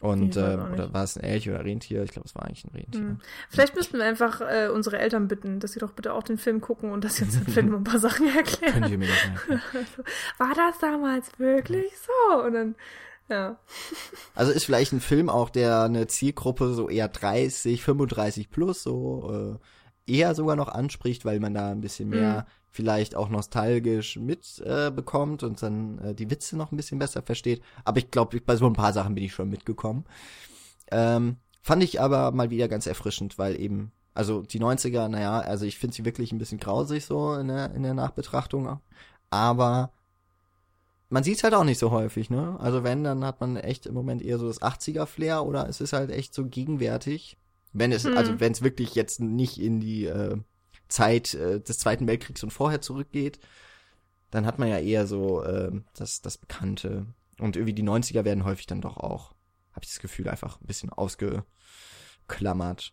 Und, äh, oder war es ein Elch oder Rentier? Ich glaube, es war eigentlich ein Rentier. Hm. Vielleicht müssten wir einfach äh, unsere Eltern bitten, dass sie doch bitte auch den Film gucken und dass sie uns dann vielleicht mal ein paar Sachen erklären. Können Sie mir das erklären? war das damals wirklich so? Und dann, ja. Also ist vielleicht ein Film auch, der eine Zielgruppe so eher 30, 35 plus so äh, eher sogar noch anspricht, weil man da ein bisschen mehr mhm. vielleicht auch nostalgisch mitbekommt äh, und dann äh, die Witze noch ein bisschen besser versteht. Aber ich glaube, bei so ein paar Sachen bin ich schon mitgekommen. Ähm, fand ich aber mal wieder ganz erfrischend, weil eben, also die 90er, naja, also ich finde sie wirklich ein bisschen grausig so in der, in der Nachbetrachtung. Aber man sieht es halt auch nicht so häufig, ne? Also wenn, dann hat man echt im Moment eher so das 80er-Flair oder es ist halt echt so gegenwärtig. Wenn es, also hm. also wenn es wirklich jetzt nicht in die äh, Zeit äh, des Zweiten Weltkriegs und vorher zurückgeht, dann hat man ja eher so äh, das, das Bekannte. Und irgendwie die 90er werden häufig dann doch auch, habe ich das Gefühl, einfach ein bisschen ausgeklammert.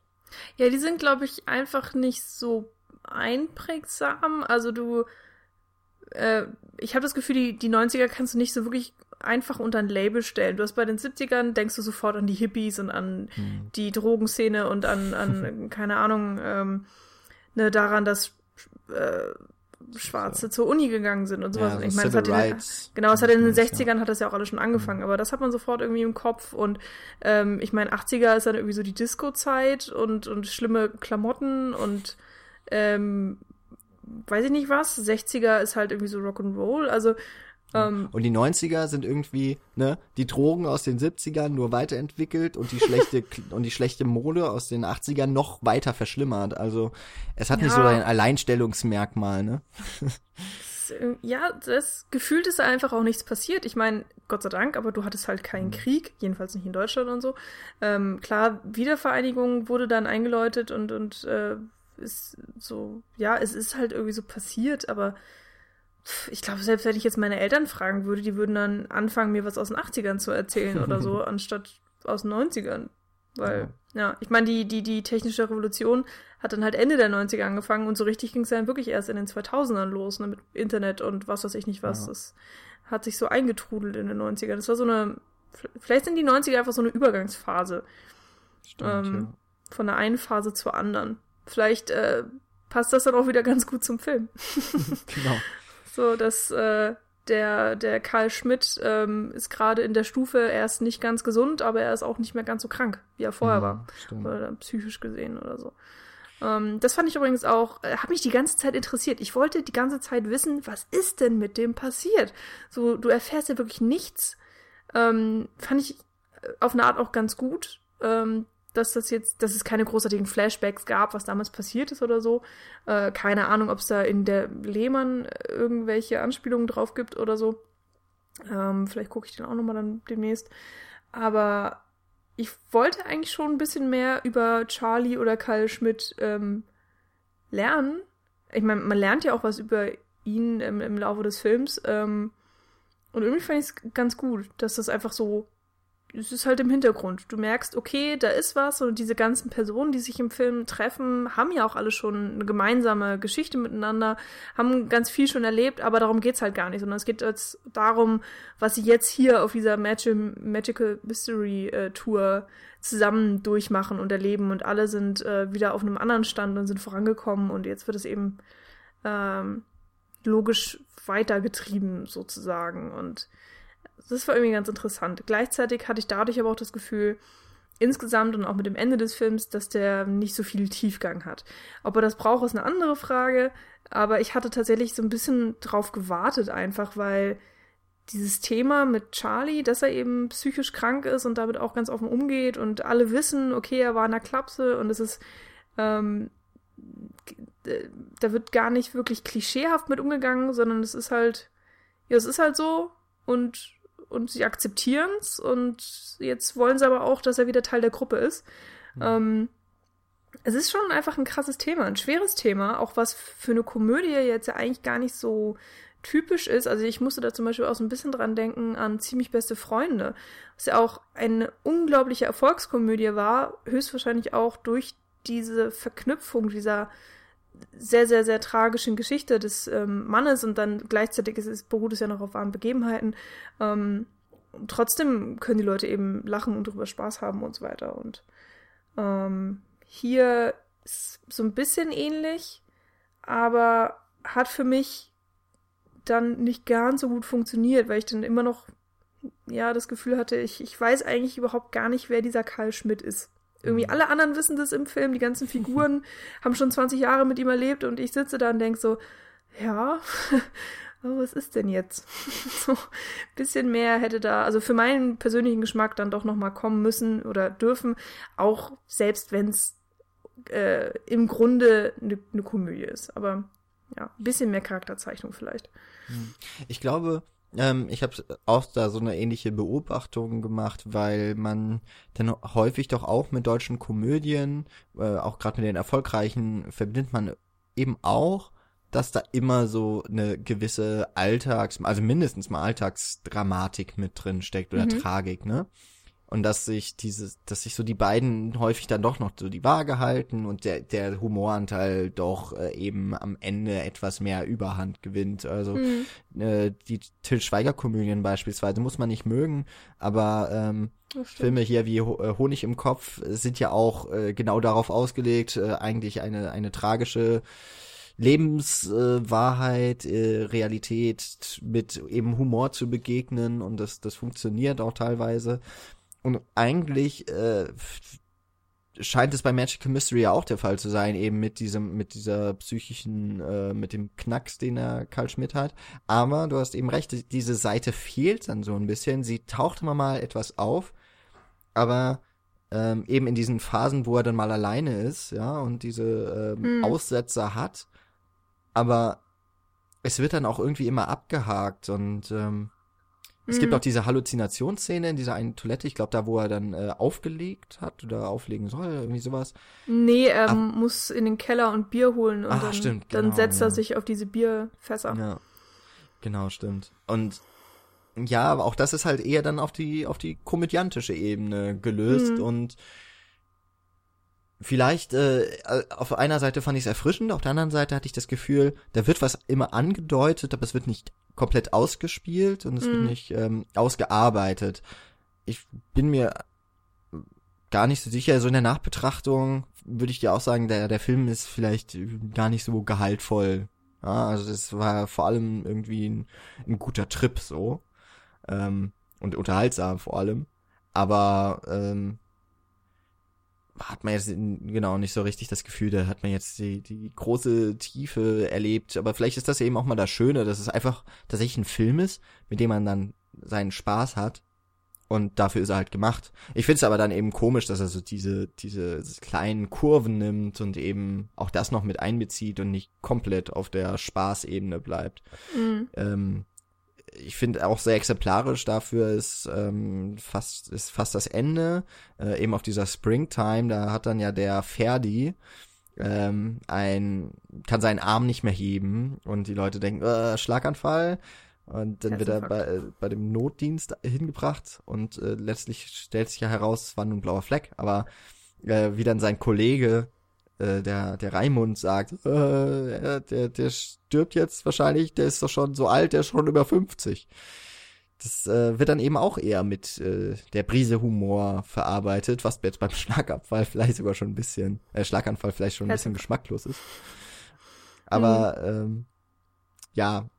Ja, die sind, glaube ich, einfach nicht so einprägsam. Also du, äh, ich habe das Gefühl, die, die 90er kannst du nicht so wirklich einfach unter ein Label stellen. Du hast bei den 70ern, denkst du sofort an die Hippies und an hm. die Drogenszene und an, an keine Ahnung, ähm, ne, daran, dass äh, Schwarze zur Uni gegangen sind und sowas. Ja, so ich meine, es hat in, genau, es hat in den 60ern hat das ja auch alles schon angefangen, mhm. aber das hat man sofort irgendwie im Kopf und ähm, ich meine, 80er ist dann irgendwie so die Disco-Zeit und, und schlimme Klamotten und ähm, weiß ich nicht was. 60er ist halt irgendwie so Rock'n'Roll, also ähm, und die 90er sind irgendwie, ne, die Drogen aus den 70ern nur weiterentwickelt und die schlechte und die schlechte Mode aus den 80ern noch weiter verschlimmert. Also es hat ja. nicht so ein Alleinstellungsmerkmal, ne? äh, ja, das gefühlt ist einfach auch nichts passiert. Ich meine, Gott sei Dank, aber du hattest halt keinen mhm. Krieg, jedenfalls nicht in Deutschland und so. Ähm, klar, Wiedervereinigung wurde dann eingeläutet und, und äh, ist so, ja, es ist halt irgendwie so passiert, aber ich glaube, selbst wenn ich jetzt meine Eltern fragen würde, die würden dann anfangen, mir was aus den 80ern zu erzählen oder so, anstatt aus den 90ern. Weil, ja, ja ich meine, die, die, die technische Revolution hat dann halt Ende der 90er angefangen und so richtig ging es dann wirklich erst in den 2000ern los, ne, mit Internet und was weiß ich nicht was. Ja. Das hat sich so eingetrudelt in den 90ern. Das war so eine, vielleicht sind die 90er einfach so eine Übergangsphase. Stimmt, ähm, ja. Von der einen Phase zur anderen. Vielleicht äh, passt das dann auch wieder ganz gut zum Film. genau. So, dass äh, der, der Karl Schmidt ähm, ist gerade in der Stufe, er ist nicht ganz gesund, aber er ist auch nicht mehr ganz so krank, wie er vorher ja, war. Stimmt. Oder psychisch gesehen oder so. Ähm, das fand ich übrigens auch, äh, hat mich die ganze Zeit interessiert. Ich wollte die ganze Zeit wissen, was ist denn mit dem passiert? So, du erfährst ja wirklich nichts. Ähm, fand ich äh, auf eine Art auch ganz gut, ähm, dass das jetzt, dass es keine großartigen Flashbacks gab, was damals passiert ist oder so. Äh, keine Ahnung, ob es da in der Lehmann irgendwelche Anspielungen drauf gibt oder so. Ähm, vielleicht gucke ich den auch nochmal dann demnächst. Aber ich wollte eigentlich schon ein bisschen mehr über Charlie oder Karl Schmidt ähm, lernen. Ich meine, man lernt ja auch was über ihn im, im Laufe des Films. Ähm, und irgendwie fand ich es ganz gut, dass das einfach so es ist halt im Hintergrund. Du merkst, okay, da ist was und diese ganzen Personen, die sich im Film treffen, haben ja auch alle schon eine gemeinsame Geschichte miteinander, haben ganz viel schon erlebt, aber darum geht's halt gar nicht, sondern es geht jetzt darum, was sie jetzt hier auf dieser Magi Magical Mystery äh, Tour zusammen durchmachen und erleben und alle sind äh, wieder auf einem anderen Stand und sind vorangekommen und jetzt wird es eben ähm, logisch weitergetrieben sozusagen und das war irgendwie ganz interessant. Gleichzeitig hatte ich dadurch aber auch das Gefühl, insgesamt und auch mit dem Ende des Films, dass der nicht so viel Tiefgang hat. Ob er das braucht, ist eine andere Frage, aber ich hatte tatsächlich so ein bisschen drauf gewartet einfach, weil dieses Thema mit Charlie, dass er eben psychisch krank ist und damit auch ganz offen umgeht und alle wissen, okay, er war in der Klapse und es ist, ähm, da wird gar nicht wirklich klischeehaft mit umgegangen, sondern es ist halt, ja, es ist halt so und und sie akzeptieren es und jetzt wollen sie aber auch, dass er wieder Teil der Gruppe ist. Mhm. Ähm, es ist schon einfach ein krasses Thema, ein schweres Thema, auch was für eine Komödie jetzt ja eigentlich gar nicht so typisch ist. Also ich musste da zum Beispiel auch so ein bisschen dran denken an ziemlich beste Freunde, was ja auch eine unglaubliche Erfolgskomödie war, höchstwahrscheinlich auch durch diese Verknüpfung dieser sehr, sehr, sehr tragischen Geschichte des ähm, Mannes und dann gleichzeitig ist es, beruht es ja noch auf wahren Begebenheiten. Ähm, trotzdem können die Leute eben lachen und darüber Spaß haben und so weiter. Und ähm, hier ist so ein bisschen ähnlich, aber hat für mich dann nicht ganz so gut funktioniert, weil ich dann immer noch ja das Gefühl hatte, ich, ich weiß eigentlich überhaupt gar nicht, wer dieser Karl Schmidt ist. Irgendwie alle anderen wissen das im Film, die ganzen Figuren haben schon 20 Jahre mit ihm erlebt und ich sitze da und denke so, ja, aber was ist denn jetzt? so ein bisschen mehr hätte da, also für meinen persönlichen Geschmack dann doch nochmal kommen müssen oder dürfen, auch selbst wenn es äh, im Grunde eine ne Komödie ist. Aber ja, ein bisschen mehr Charakterzeichnung vielleicht. Hm. Ich glaube, ähm, ich habe auch da so eine ähnliche Beobachtung gemacht, weil man dann häufig doch auch mit deutschen Komödien, äh, auch gerade mit den erfolgreichen, verbindet man eben auch, dass da immer so eine gewisse Alltags, also mindestens mal Alltagsdramatik mit drin steckt oder mhm. Tragik, ne? Und dass sich dieses, dass sich so die beiden häufig dann doch noch so die Waage halten und der, der Humoranteil doch äh, eben am Ende etwas mehr Überhand gewinnt. Also mhm. äh, die Till Schweiger Komödien beispielsweise muss man nicht mögen, aber ähm, Filme hier wie äh, Honig im Kopf sind ja auch äh, genau darauf ausgelegt, äh, eigentlich eine eine tragische Lebenswahrheit, äh, äh, Realität mit eben Humor zu begegnen und das, das funktioniert auch teilweise. Und eigentlich äh, scheint es bei Magical Mystery ja auch der Fall zu sein, eben mit diesem, mit dieser psychischen, äh, mit dem Knacks, den er Karl Schmidt hat. Aber du hast eben recht, diese Seite fehlt dann so ein bisschen. Sie taucht immer mal etwas auf, aber ähm, eben in diesen Phasen, wo er dann mal alleine ist, ja, und diese ähm, hm. Aussetzer hat. Aber es wird dann auch irgendwie immer abgehakt und ähm, es gibt Mhm. auch diese Halluzinationsszene in dieser einen Toilette, ich glaube da, wo er dann äh, aufgelegt hat oder auflegen soll, irgendwie sowas. Nee, er muss in den Keller und Bier holen und Ah, dann, stimmt, dann genau, setzt er ja. sich auf diese Bierfässer. Ja, genau, stimmt. Und ja, aber auch das ist halt eher dann auf die auf die komödiantische Ebene gelöst Mhm. und vielleicht äh, auf einer Seite fand ich es erfrischend, auf der anderen Seite hatte ich das Gefühl, da wird was immer angedeutet, aber es wird nicht komplett ausgespielt und es wird Mhm. nicht ähm, ausgearbeitet. Ich bin mir gar nicht so sicher, so in der Nachbetrachtung würde ich dir auch sagen, der, der Film ist vielleicht gar nicht so gehaltvoll. Ja, also das war vor allem irgendwie ein, ein guter Trip so. Ähm, und unterhaltsam vor allem. Aber ähm, hat man jetzt genau nicht so richtig das Gefühl, da hat man jetzt die, die große Tiefe erlebt. Aber vielleicht ist das eben auch mal das Schöne, dass es einfach tatsächlich ein Film ist, mit dem man dann seinen Spaß hat. Und dafür ist er halt gemacht. Ich finde es aber dann eben komisch, dass er so diese, diese kleinen Kurven nimmt und eben auch das noch mit einbezieht und nicht komplett auf der Spaßebene bleibt. Mhm. Ähm, ich finde auch sehr exemplarisch dafür ist ähm, fast ist fast das Ende äh, eben auf dieser Springtime da hat dann ja der Ferdi ähm, ein kann seinen Arm nicht mehr heben und die Leute denken äh, Schlaganfall. Und dann wird er bei, äh, bei dem Notdienst hingebracht und äh, letztlich stellt sich ja heraus es war nur ein blauer Fleck aber äh, wie dann sein Kollege äh, der, der Raimund sagt, äh, er- der, der stirbt jetzt wahrscheinlich, der ist doch schon so alt, der ist schon über 50. Das äh, wird dann eben auch eher mit äh, der Brise Humor verarbeitet, was jetzt beim Schlagabfall vielleicht sogar schon ein bisschen, äh, Schlaganfall vielleicht schon ein bisschen geschmacklos ist. Aber ähm, ja,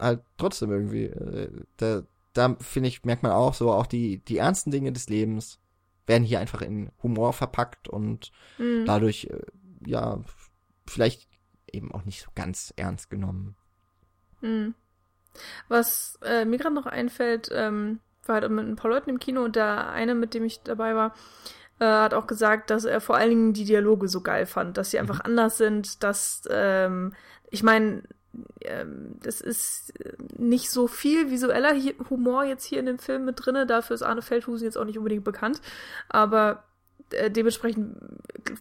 halt trotzdem irgendwie, äh, da, da finde ich, merkt man auch so, auch die, die ernsten Dinge des Lebens werden hier einfach in Humor verpackt und Mhm. dadurch, äh, ja, vielleicht eben auch nicht so ganz ernst genommen. Mhm. Was äh, mir gerade noch einfällt, ähm, war halt mit ein paar Leuten im Kino und der eine, mit dem ich dabei war, äh, hat auch gesagt, dass er vor allen Dingen die Dialoge so geil fand, dass sie einfach anders sind, dass, ähm, ich meine, ähm, das ist äh, nicht so viel visueller Humor jetzt hier in dem Film mit drinne, dafür ist Arne Feldhusen jetzt auch nicht unbedingt bekannt, aber äh, dementsprechend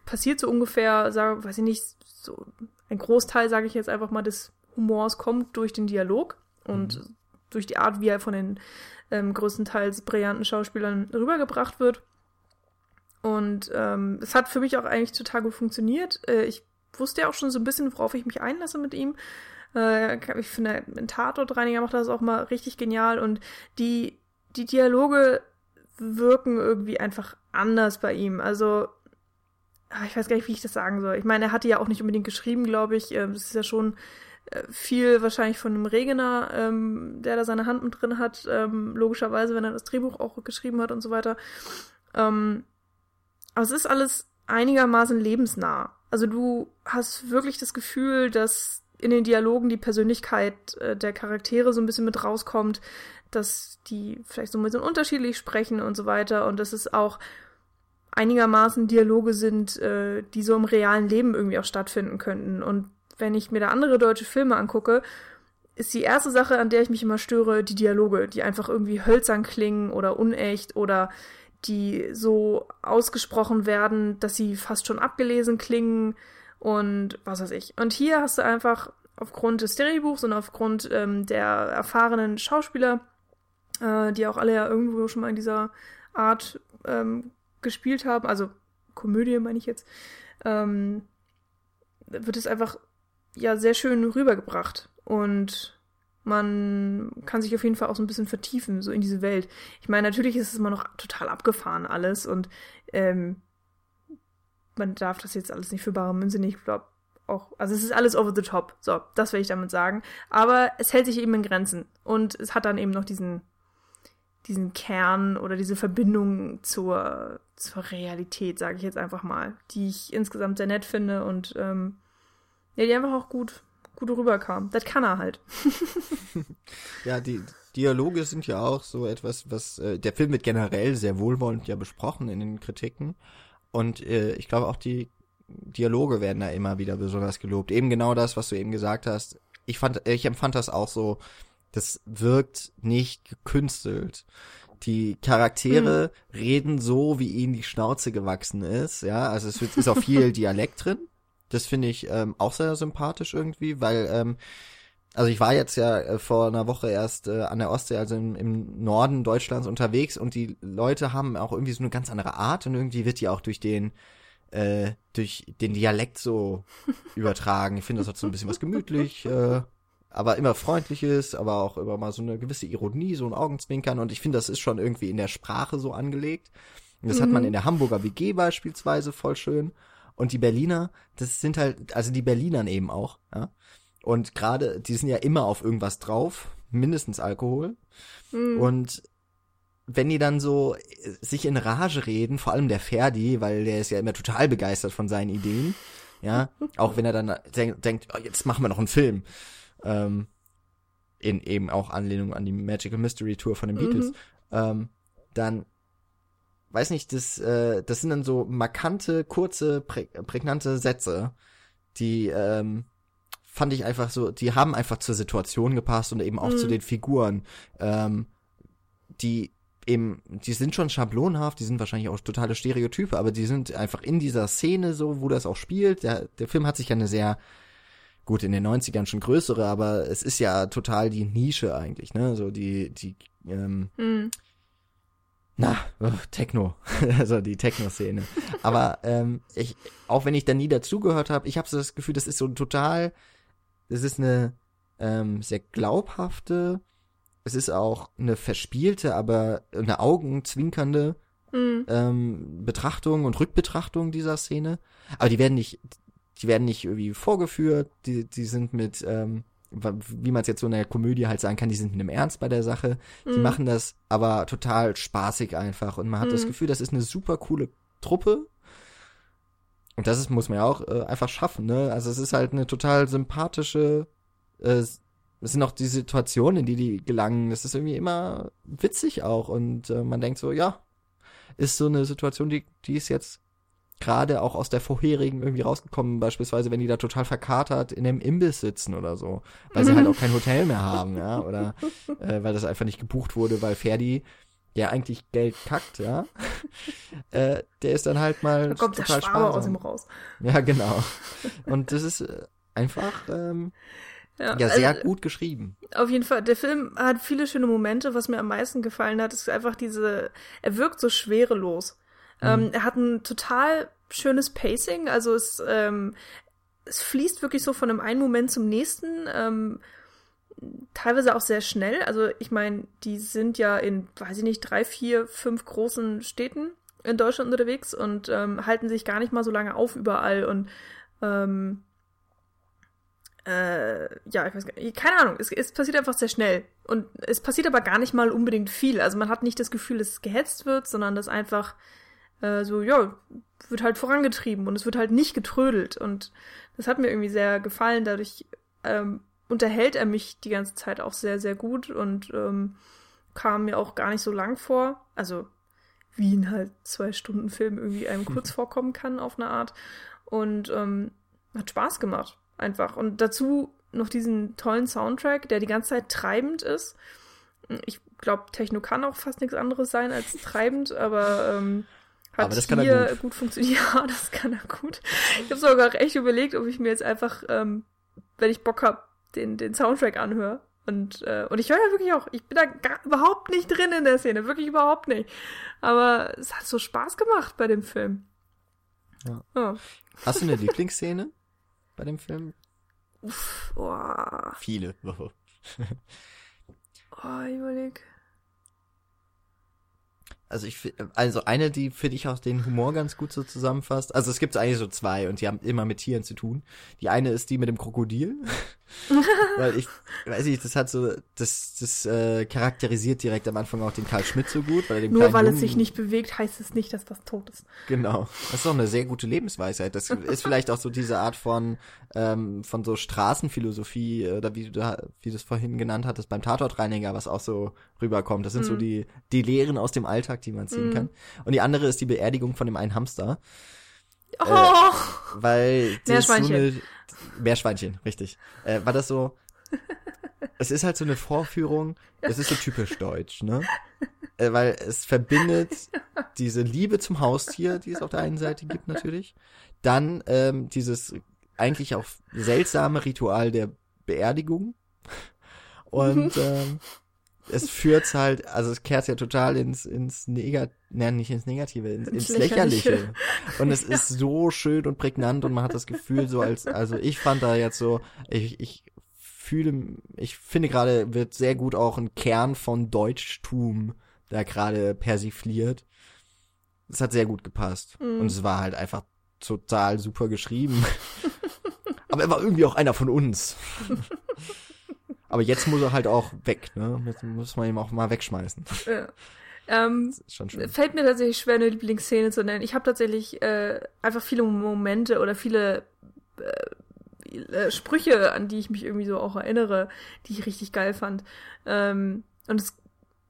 passiert so ungefähr, sag, weiß ich nicht, so ein Großteil, sage ich jetzt einfach mal, des Humors kommt durch den Dialog und durch die Art, wie er von den ähm, größtenteils brillanten Schauspielern rübergebracht wird. Und ähm, es hat für mich auch eigentlich total gut funktioniert. Äh, ich wusste ja auch schon so ein bisschen, worauf ich mich einlasse mit ihm. Äh, ich finde, ein Tatortreiniger macht das auch mal richtig genial und die, die Dialoge wirken irgendwie einfach anders bei ihm. Also, ah, ich weiß gar nicht, wie ich das sagen soll. Ich meine, er hatte ja auch nicht unbedingt geschrieben, glaube ich. Ähm, Das ist ja schon äh, viel wahrscheinlich von einem Regener, ähm, der da seine Hand mit drin hat, ähm, logischerweise, wenn er das Drehbuch auch geschrieben hat und so weiter. Ähm, aber es ist alles einigermaßen lebensnah. Also du hast wirklich das Gefühl, dass in den Dialogen die Persönlichkeit äh, der Charaktere so ein bisschen mit rauskommt, dass die vielleicht so ein bisschen unterschiedlich sprechen und so weiter und dass es auch einigermaßen Dialoge sind, äh, die so im realen Leben irgendwie auch stattfinden könnten. Und wenn ich mir da andere deutsche Filme angucke, ist die erste Sache, an der ich mich immer störe, die Dialoge, die einfach irgendwie hölzern klingen oder unecht oder die so ausgesprochen werden, dass sie fast schon abgelesen klingen und was weiß ich. Und hier hast du einfach aufgrund des Drehbuchs und aufgrund ähm, der erfahrenen Schauspieler, äh, die auch alle ja irgendwo schon mal in dieser Art ähm, gespielt haben, also Komödie meine ich jetzt, ähm, wird es einfach ja sehr schön rübergebracht und man kann sich auf jeden Fall auch so ein bisschen vertiefen, so in diese Welt. Ich meine, natürlich ist es immer noch total abgefahren alles und ähm, man darf das jetzt alles nicht für bare Münze nehmen. Ich glaube auch, also es ist alles over the top. So, das will ich damit sagen. Aber es hält sich eben in Grenzen und es hat dann eben noch diesen diesen Kern oder diese Verbindung zur, zur Realität, sage ich jetzt einfach mal, die ich insgesamt sehr nett finde und ähm, ja, die einfach auch gut, gut rüberkam. Das kann er halt. Ja, die Dialoge sind ja auch so etwas, was äh, der Film wird generell sehr wohlwollend ja besprochen in den Kritiken und äh, ich glaube auch die Dialoge werden da immer wieder besonders gelobt. Eben genau das, was du eben gesagt hast. ich fand, ich empfand das auch so, das wirkt nicht gekünstelt. Die Charaktere mhm. reden so, wie ihnen die Schnauze gewachsen ist, ja. Also es ist auch viel Dialekt drin. Das finde ich ähm, auch sehr sympathisch irgendwie, weil ähm, also ich war jetzt ja äh, vor einer Woche erst äh, an der Ostsee, also im, im Norden Deutschlands unterwegs und die Leute haben auch irgendwie so eine ganz andere Art und irgendwie wird die auch durch den äh, durch den Dialekt so übertragen. Ich finde, das hat so ein bisschen was gemütlich, äh, aber immer freundliches, aber auch immer mal so eine gewisse Ironie, so ein Augenzwinkern und ich finde, das ist schon irgendwie in der Sprache so angelegt. Und das mhm. hat man mhm. in der Hamburger WG beispielsweise voll schön. Und die Berliner, das sind halt, also die Berlinern eben auch, ja. Und gerade, die sind ja immer auf irgendwas drauf, mindestens Alkohol. Mhm. Und wenn die dann so äh, sich in Rage reden, vor allem der Ferdi, weil der ist ja immer total begeistert von seinen Ideen, ja, auch wenn er dann denk, denkt, oh, jetzt machen wir noch einen Film, ähm, in eben auch Anlehnung an die Magical Mystery Tour von den Beatles, mhm. ähm, dann weiß nicht, das, äh, das sind dann so markante, kurze, prä prägnante Sätze, die ähm, fand ich einfach so, die haben einfach zur Situation gepasst und eben auch mhm. zu den Figuren. Ähm, die eben, die sind schon schablonhaft, die sind wahrscheinlich auch totale Stereotype, aber die sind einfach in dieser Szene so, wo das auch spielt. Der, der Film hat sich ja eine sehr, gut, in den 90ern schon größere, aber es ist ja total die Nische eigentlich, ne? So die, die, ähm, mhm. na, oh, Techno, also die Techno-Szene. aber ähm, ich, auch wenn ich da nie dazugehört habe, ich habe so das Gefühl, das ist so total es ist eine ähm, sehr glaubhafte, es ist auch eine verspielte, aber eine augenzwinkernde mhm. ähm, Betrachtung und Rückbetrachtung dieser Szene. Aber die werden nicht, die werden nicht irgendwie vorgeführt, die, die sind mit, ähm, wie man es jetzt so in der Komödie halt sagen kann, die sind mit einem Ernst bei der Sache. Die mhm. machen das aber total spaßig einfach und man hat mhm. das Gefühl, das ist eine super coole Truppe, und das ist, muss man ja auch äh, einfach schaffen, ne? Also es ist halt eine total sympathische, äh, es sind auch die Situationen, in die die gelangen. Das ist irgendwie immer witzig auch und äh, man denkt so, ja, ist so eine Situation, die, die ist jetzt gerade auch aus der vorherigen irgendwie rausgekommen, beispielsweise, wenn die da total verkatert in einem Imbiss sitzen oder so, weil sie halt auch kein Hotel mehr haben, ja, oder äh, weil das einfach nicht gebucht wurde, weil Ferdi ja eigentlich Geld kackt, ja, äh, der ist dann halt mal da kommt total der sparsam. aus ihm raus. Ja, genau. Und das ist äh, einfach ähm, ja, ja, sehr also, gut geschrieben. Auf jeden Fall. Der Film hat viele schöne Momente. Was mir am meisten gefallen hat, ist einfach diese, er wirkt so schwerelos. Mhm. Ähm, er hat ein total schönes Pacing, also es, ähm, es fließt wirklich so von einem einen Moment zum nächsten. Ähm, teilweise auch sehr schnell. Also ich meine, die sind ja in, weiß ich nicht, drei, vier, fünf großen Städten in Deutschland unterwegs und ähm, halten sich gar nicht mal so lange auf überall und ähm, äh, ja, ich weiß gar nicht, keine Ahnung, es, es passiert einfach sehr schnell und es passiert aber gar nicht mal unbedingt viel. Also man hat nicht das Gefühl, dass es gehetzt wird, sondern dass einfach äh, so, ja, wird halt vorangetrieben und es wird halt nicht getrödelt und das hat mir irgendwie sehr gefallen. Dadurch ähm, unterhält er mich die ganze Zeit auch sehr, sehr gut und ähm, kam mir auch gar nicht so lang vor. Also wie in halt zwei Stunden Film irgendwie einem kurz vorkommen kann auf eine Art. Und ähm, hat Spaß gemacht, einfach. Und dazu noch diesen tollen Soundtrack, der die ganze Zeit treibend ist. Ich glaube, Techno kann auch fast nichts anderes sein als treibend, aber ähm, hat aber das hier kann er gut. gut funktioniert. Ja, das kann er gut. Ich habe sogar echt überlegt, ob ich mir jetzt einfach, ähm, wenn ich Bock habe, den, den Soundtrack anhöre. Und, äh, und ich höre ja wirklich auch, ich bin da gar, überhaupt nicht drin in der Szene, wirklich überhaupt nicht. Aber es hat so Spaß gemacht bei dem Film. Ja. Oh. Hast du eine Lieblingsszene bei dem Film? Uff, oh. Viele. oh, ich überleg. Also ich also eine, die finde ich auch den Humor ganz gut so zusammenfasst. Also es gibt eigentlich so zwei und die haben immer mit Tieren zu tun. Die eine ist die mit dem Krokodil. Weil ich weiß nicht, das hat so, das, das äh, charakterisiert direkt am Anfang auch den Karl Schmidt so gut. Weil dem Nur weil Jungen, es sich nicht bewegt, heißt es nicht, dass das tot ist. Genau. Das ist doch eine sehr gute Lebensweisheit. Das ist vielleicht auch so diese Art von, ähm, von so Straßenphilosophie oder wie du da, wie du es vorhin genannt hattest beim Tatortreiniger, was auch so rüberkommt. Das sind mhm. so die, die Lehren aus dem Alltag, die man ziehen mhm. kann. Und die andere ist die Beerdigung von dem einen Hamster. Oh. Äh, weil das so eine Meerschweinchen, richtig. Äh, war das so, es ist halt so eine Vorführung, es ist so typisch deutsch, ne? Äh, weil es verbindet diese Liebe zum Haustier, die es auf der einen Seite gibt natürlich, dann ähm, dieses eigentlich auch seltsame Ritual der Beerdigung und ähm, es führt halt, also es kehrt ja total ins, ins Negative, nein, nicht ins Negative, ins, ins Lächerliche. Lächerliche. Und es ja. ist so schön und prägnant und man hat das Gefühl so als, also ich fand da jetzt so, ich, ich fühle, ich finde gerade wird sehr gut auch ein Kern von Deutschtum da gerade persifliert. Es hat sehr gut gepasst. Mhm. Und es war halt einfach total super geschrieben. Aber er war irgendwie auch einer von uns. Aber jetzt muss er halt auch weg, ne? Jetzt muss man ihn auch mal wegschmeißen. Ja. Ähm, fällt mir tatsächlich schwer, eine Lieblingsszene zu nennen. Ich habe tatsächlich äh, einfach viele Momente oder viele äh, äh, Sprüche, an die ich mich irgendwie so auch erinnere, die ich richtig geil fand. Ähm, und es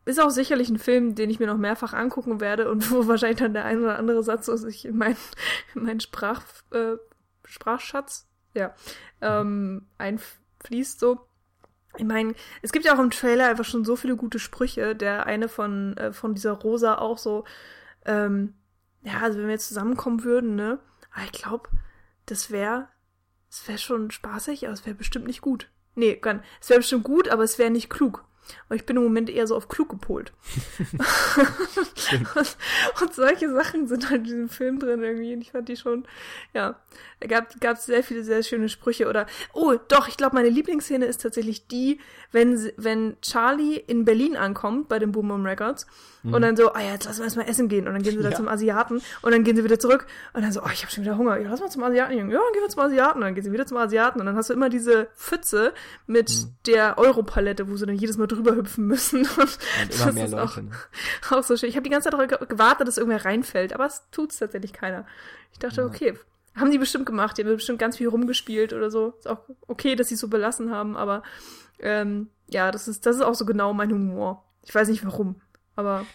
ist auch sicherlich ein Film, den ich mir noch mehrfach angucken werde und wo wahrscheinlich dann der ein oder andere Satz so sich in meinen mein Sprach, äh, Sprachschatz ja, ähm, einfließt so. Ich meine, es gibt ja auch im Trailer einfach schon so viele gute Sprüche. Der eine von, äh, von dieser Rosa auch so, ähm, ja, also wenn wir jetzt zusammenkommen würden, ne? Aber ich glaube, das wäre, das wäre schon spaßig, aber es wäre bestimmt nicht gut. Nee, es wäre bestimmt gut, aber es wäre nicht klug. Aber ich bin im Moment eher so auf klug gepolt. und, und, solche Sachen sind halt in diesem Film drin irgendwie. Und ich fand die schon, ja, da gab gab sehr viele sehr schöne Sprüche. Oder, oh, doch, ich glaube, meine Lieblingsszene ist tatsächlich die, wenn, wenn Charlie in Berlin ankommt bei den Boom Boom Records mhm. und dann so, ah ja, jetzt lassen wir erstmal essen gehen. Und dann gehen sie da ja. zum Asiaten und dann gehen sie wieder zurück und dann so, oh, ich habe schon wieder Hunger. Ja, lass mal zum Asiaten gehen. Ja, dann gehen wir zum Asiaten. Und dann gehen sie wieder zum Asiaten. Und dann hast du immer diese Pfütze mit mhm. der Europalette, wo sie dann jedes Mal drüber hüpfen müssen. Und, und immer mehr Leute. Auch, ne? auch so schön. Ich habe die ganze Zeit darauf gewartet, dass irgendwer reinfällt, aber es tut's tatsächlich keiner. Ich dachte, ja. okay, haben die bestimmt gemacht. Die haben bestimmt ganz viel rumgespielt oder so. Ist auch okay, dass sie es so belassen haben, aber ähm, ja, das ist, das ist auch so genau mein Humor. Ich weiß nicht warum, aber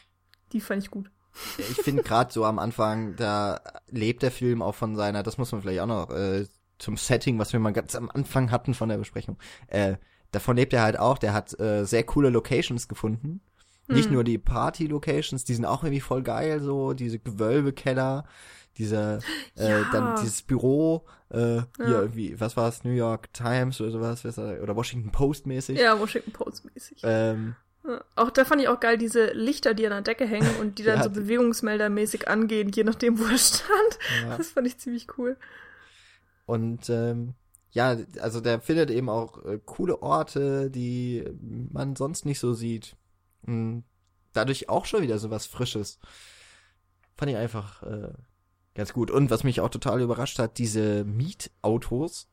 die fand ich gut. Ich finde gerade so am Anfang, da lebt der Film auch von seiner, das muss man vielleicht auch noch äh, zum Setting, was wir mal ganz am Anfang hatten von der Besprechung. Äh, davon lebt er halt auch. Der hat äh, sehr coole Locations gefunden. Hm. Nicht nur die Party-Locations, die sind auch irgendwie voll geil, so diese Gewölbekeller dieser äh, ja. dann dieses Büro äh, ja. hier irgendwie was war es New York Times oder sowas oder Washington Post mäßig ja Washington Post mäßig ähm, ja. auch da fand ich auch geil diese Lichter die an der Decke hängen und die dann so bewegungsmeldermäßig angehen je nachdem wo er stand das fand ich ziemlich cool und ähm, ja also der findet eben auch äh, coole Orte die man sonst nicht so sieht und dadurch auch schon wieder so was Frisches fand ich einfach äh, ganz gut. Und was mich auch total überrascht hat, diese Mietautos,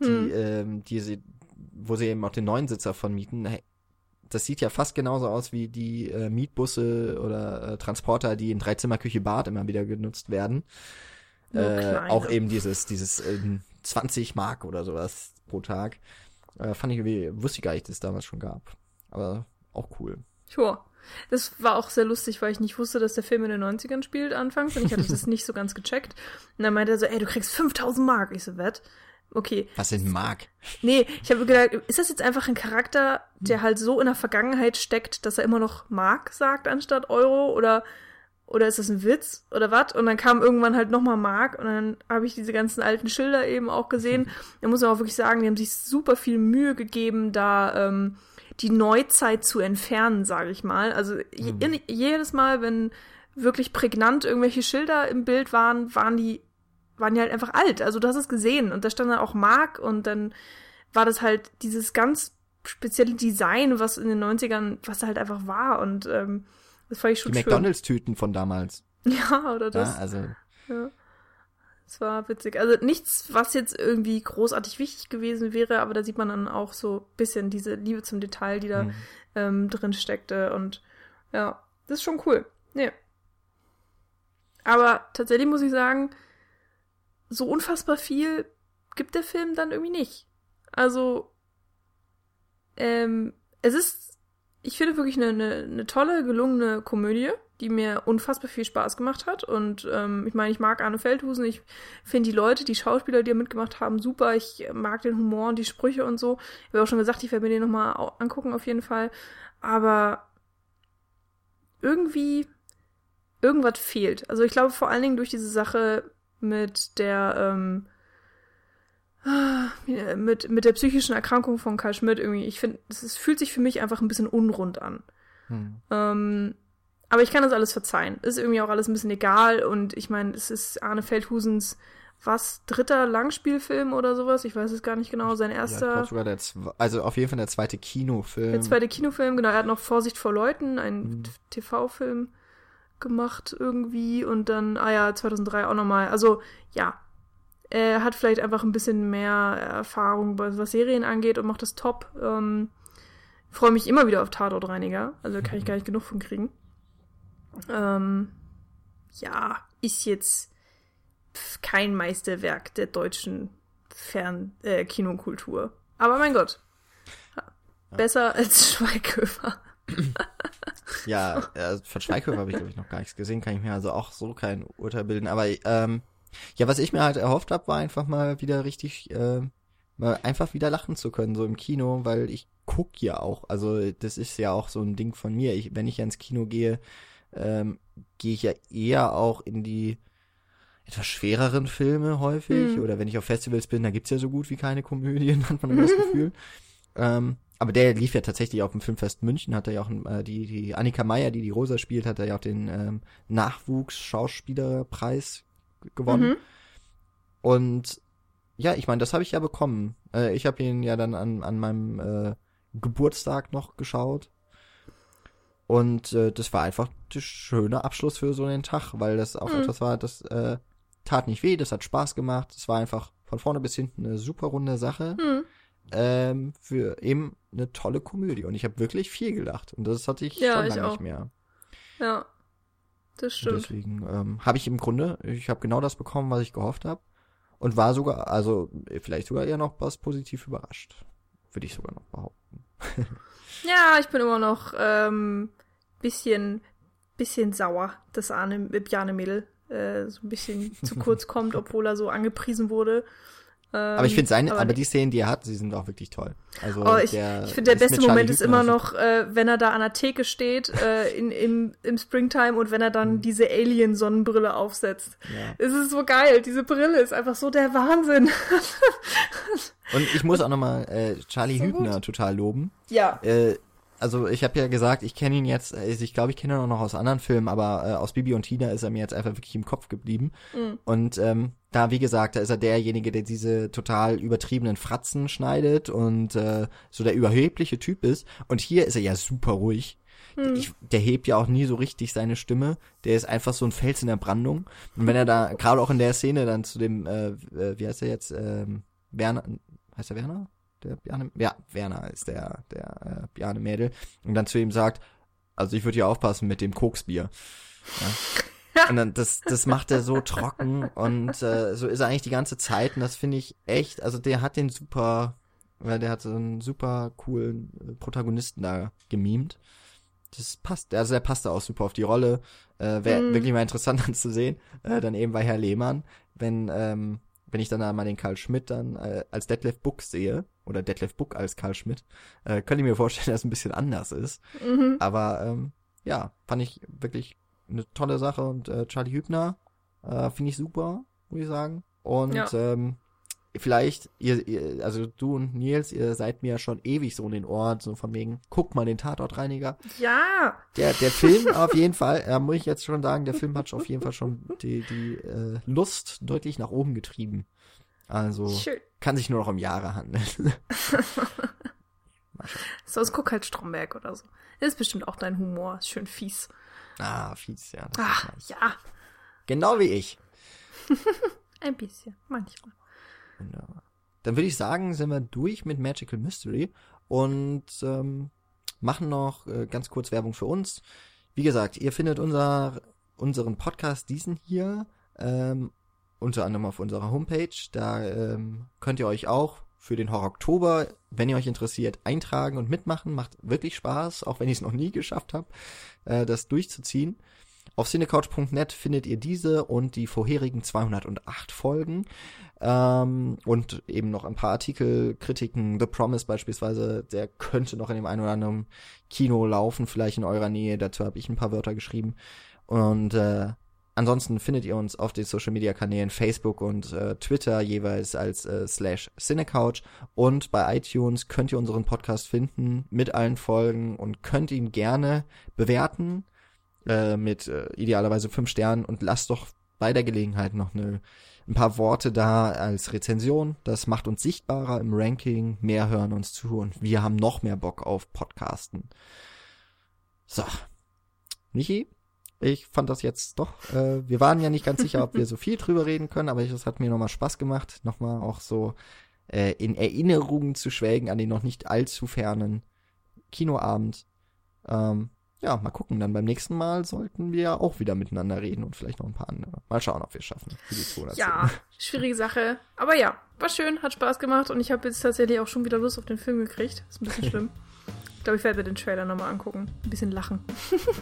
die, hm. ähm, die sie, wo sie eben auch den neuen Sitzer von mieten, das sieht ja fast genauso aus wie die äh, Mietbusse oder äh, Transporter, die in Dreizimmerküche Bad immer wieder genutzt werden. Äh, auch eben dieses, dieses äh, 20 Mark oder sowas pro Tag. Äh, fand ich irgendwie, wusste ich gar nicht, dass es damals schon gab. Aber auch cool. Sure. Das war auch sehr lustig, weil ich nicht wusste, dass der Film in den 90ern spielt anfangs und ich hatte das nicht so ganz gecheckt. Und dann meinte er so, ey, du kriegst 5000 Mark. Ich so, wett? Okay. Was sind Mark? Nee, ich habe gedacht, ist das jetzt einfach ein Charakter, der halt so in der Vergangenheit steckt, dass er immer noch Mark sagt anstatt Euro oder oder ist das ein Witz oder was? Und dann kam irgendwann halt nochmal Mark und dann habe ich diese ganzen alten Schilder eben auch gesehen. Da muss man auch wirklich sagen, die haben sich super viel Mühe gegeben, da ähm, die Neuzeit zu entfernen, sage ich mal. Also mhm. jedes Mal, wenn wirklich prägnant irgendwelche Schilder im Bild waren, waren die waren die halt einfach alt. Also du hast es gesehen und da stand dann auch Mark und dann war das halt dieses ganz spezielle Design, was in den 90ern, was halt einfach war und ähm, das fand ich schon Die McDonalds-Tüten von damals. Ja, oder das. Ja, also. Ja. Es war witzig. Also nichts, was jetzt irgendwie großartig wichtig gewesen wäre, aber da sieht man dann auch so ein bisschen diese Liebe zum Detail, die da mhm. ähm, drin steckte. Und ja, das ist schon cool. Nee. Aber tatsächlich muss ich sagen, so unfassbar viel gibt der Film dann irgendwie nicht. Also, ähm, es ist, ich finde wirklich eine, eine, eine tolle, gelungene Komödie, die mir unfassbar viel Spaß gemacht hat. Und ähm, ich meine, ich mag Arne Feldhusen, ich finde die Leute, die Schauspieler, die da mitgemacht haben, super. Ich mag den Humor und die Sprüche und so. Ich habe auch schon gesagt, ich werde mir den nochmal angucken auf jeden Fall. Aber irgendwie, irgendwas fehlt. Also ich glaube vor allen Dingen durch diese Sache mit der, ähm, mit, mit der psychischen Erkrankung von Karl Schmidt irgendwie, ich finde, es fühlt sich für mich einfach ein bisschen unrund an. Hm. Ähm, aber ich kann das alles verzeihen. Ist irgendwie auch alles ein bisschen egal und ich meine, es ist Arne Feldhusens was dritter Langspielfilm oder sowas, ich weiß es gar nicht genau, sein erster. Ja, der also auf jeden Fall der zweite Kinofilm. Der zweite Kinofilm, genau, er hat noch Vorsicht vor Leuten, einen mhm. TV-Film gemacht irgendwie und dann ah ja, 2003 auch nochmal. Also, ja, er hat vielleicht einfach ein bisschen mehr Erfahrung, was Serien angeht und macht das top. Ähm, freue mich immer wieder auf Tatortreiniger, also kann ich gar nicht genug von kriegen. Ähm, ja, ist jetzt kein Meisterwerk der deutschen Fern äh, Kinokultur. Aber mein Gott. Besser als Schweighöfer. ja, äh, von Schweighöfer habe ich, glaube ich, noch gar nichts gesehen, kann ich mir also auch so kein Urteil bilden. Aber ähm, ja, was ich mir halt erhofft habe, war einfach mal wieder richtig, äh, mal einfach wieder lachen zu können, so im Kino, weil ich guck ja auch, also das ist ja auch so ein Ding von mir. Ich, wenn ich ja ins Kino gehe, ähm, gehe ich ja eher auch in die etwas schwereren Filme häufig. Mhm. Oder wenn ich auf Festivals bin, da gibt's ja so gut wie keine Komödien, hat man das Gefühl. Ähm, aber der lief ja tatsächlich auf dem Filmfest München, hat er ja auch äh, die, die Annika Meyer, die die Rosa spielt, hat er ja auch den ähm, Nachwuchs-Schauspielerpreis gewonnen. Mhm. Und ja, ich meine, das habe ich ja bekommen. Äh, ich habe ihn ja dann an, an meinem äh, Geburtstag noch geschaut. Und äh, das war einfach der schöne Abschluss für so einen Tag, weil das auch mhm. etwas war, das äh, tat nicht weh, das hat Spaß gemacht. Es war einfach von vorne bis hinten eine super runde Sache. Mhm. Ähm, für eben eine tolle Komödie. Und ich habe wirklich viel gelacht. Und das hatte ich ja, schon lange nicht mehr. Ja. Das stimmt. Deswegen ähm, habe ich im Grunde, ich habe genau das bekommen, was ich gehofft habe. Und war sogar, also vielleicht sogar eher noch was positiv überrascht. Würde ich sogar noch behaupten. ja, ich bin immer noch ähm, bisschen, bisschen sauer, dass Arne Bjane Mädel äh, so ein bisschen zu kurz kommt, obwohl er so angepriesen wurde. Ähm, aber ich finde seine, aber, aber, die Szenen, die er hat, sie sind auch wirklich toll. Also oh, ich, ich finde der beste Moment ist immer noch, äh, wenn er da an der Theke steht äh, in, im, im Springtime und wenn er dann mhm. diese Alien-Sonnenbrille aufsetzt. Ja. Es ist so geil. Diese Brille ist einfach so der Wahnsinn. und ich muss auch nochmal äh, Charlie so Hübner gut. total loben. Ja. Äh, also ich habe ja gesagt, ich kenne ihn jetzt, also ich glaube, ich kenne ihn auch noch aus anderen Filmen, aber äh, aus Bibi und Tina ist er mir jetzt einfach wirklich im Kopf geblieben. Mhm. Und ähm, da, wie gesagt, da ist er derjenige, der diese total übertriebenen Fratzen schneidet und äh, so der überhebliche Typ ist. Und hier ist er ja super ruhig. Mhm. Ich, der hebt ja auch nie so richtig seine Stimme. Der ist einfach so ein Fels in der Brandung. Und wenn er da, gerade auch in der Szene dann zu dem, äh, äh wie heißt er jetzt, ähm, Werner, heißt er Werner? der Bjarne, ja, Werner ist der, der äh, Bjarne Mädel, und dann zu ihm sagt, also ich würde hier aufpassen mit dem Koksbier. Ja. Und dann, das, das macht er so trocken und äh, so ist er eigentlich die ganze Zeit und das finde ich echt, also der hat den super, weil der hat so einen super coolen äh, Protagonisten da gemimt. Das passt, also der passt da auch super auf die Rolle. Äh, Wäre mm. wirklich mal interessant dann zu sehen. Äh, dann eben bei Herr Lehmann, wenn ähm, wenn ich dann mal den Karl Schmidt dann äh, als Detlef Book sehe, oder Detlef Book als Karl Schmidt, äh, könnte ich mir vorstellen, dass es ein bisschen anders ist. Mhm. Aber ähm, ja, fand ich wirklich eine tolle Sache und äh, Charlie Hübner äh, finde ich super, muss ich sagen. Und ja. ähm, vielleicht, ihr, ihr, also du und Nils, ihr seid mir ja schon ewig so in den Ohren, so von wegen, guck mal den Tatortreiniger. Ja! Der, der Film auf jeden Fall, äh, muss ich jetzt schon sagen, der Film hat auf jeden Fall schon die, die äh, Lust deutlich nach oben getrieben. Also Schön. kann sich nur noch um Jahre handeln. Sonst guck halt Stromberg oder so. Das ist bestimmt auch dein Humor. Schön fies. Ah, fies, ja. Ah, ja. Genau wie ich. Ein bisschen, manchmal. Wunderbar. Dann würde ich sagen, sind wir durch mit Magical Mystery und ähm, machen noch äh, ganz kurz Werbung für uns. Wie gesagt, ihr findet unser, unseren Podcast, diesen hier, ähm, unter anderem auf unserer Homepage. Da ähm, könnt ihr euch auch für den Horror Oktober, wenn ihr euch interessiert, eintragen und mitmachen. Macht wirklich Spaß, auch wenn ich es noch nie geschafft habe, äh, das durchzuziehen. Auf cinecouch.net findet ihr diese und die vorherigen 208 Folgen. Ähm, und eben noch ein paar Artikel, Kritiken. The Promise beispielsweise, der könnte noch in dem einen oder anderen Kino laufen, vielleicht in eurer Nähe. Dazu habe ich ein paar Wörter geschrieben. Und äh, ansonsten findet ihr uns auf den Social Media Kanälen Facebook und äh, Twitter jeweils als äh, slash Cinecouch. Und bei iTunes könnt ihr unseren Podcast finden mit allen Folgen und könnt ihn gerne bewerten äh, mit äh, idealerweise fünf Sternen und lasst doch bei der Gelegenheit noch eine, ein paar Worte da als Rezension. Das macht uns sichtbarer im Ranking, mehr hören uns zu und wir haben noch mehr Bock auf Podcasten. So. Michi, ich fand das jetzt doch, äh, wir waren ja nicht ganz sicher, ob wir so viel drüber reden können, aber es hat mir nochmal Spaß gemacht, nochmal auch so äh, in Erinnerungen zu schwelgen an den noch nicht allzu fernen Kinoabend. Ähm, ja, mal gucken. Dann beim nächsten Mal sollten wir auch wieder miteinander reden und vielleicht noch ein paar andere. Mal schauen, ob wir es schaffen. Ja, schwierige Sache. Aber ja, war schön, hat Spaß gemacht und ich habe jetzt tatsächlich auch schon wieder Lust auf den Film gekriegt. Ist ein bisschen schlimm. Ich glaube, ich werde mir den Trailer nochmal angucken. Ein bisschen lachen.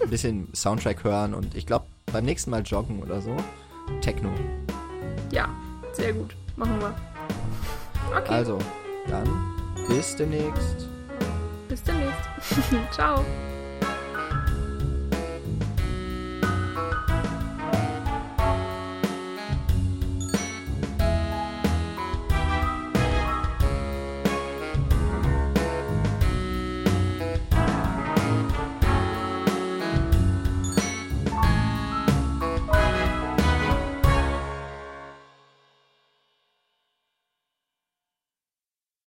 ein bisschen Soundtrack hören und ich glaube, beim nächsten Mal joggen oder so. Techno. Ja, sehr gut. Machen wir. Okay. Also, dann bis demnächst. Bis demnächst. Ciao.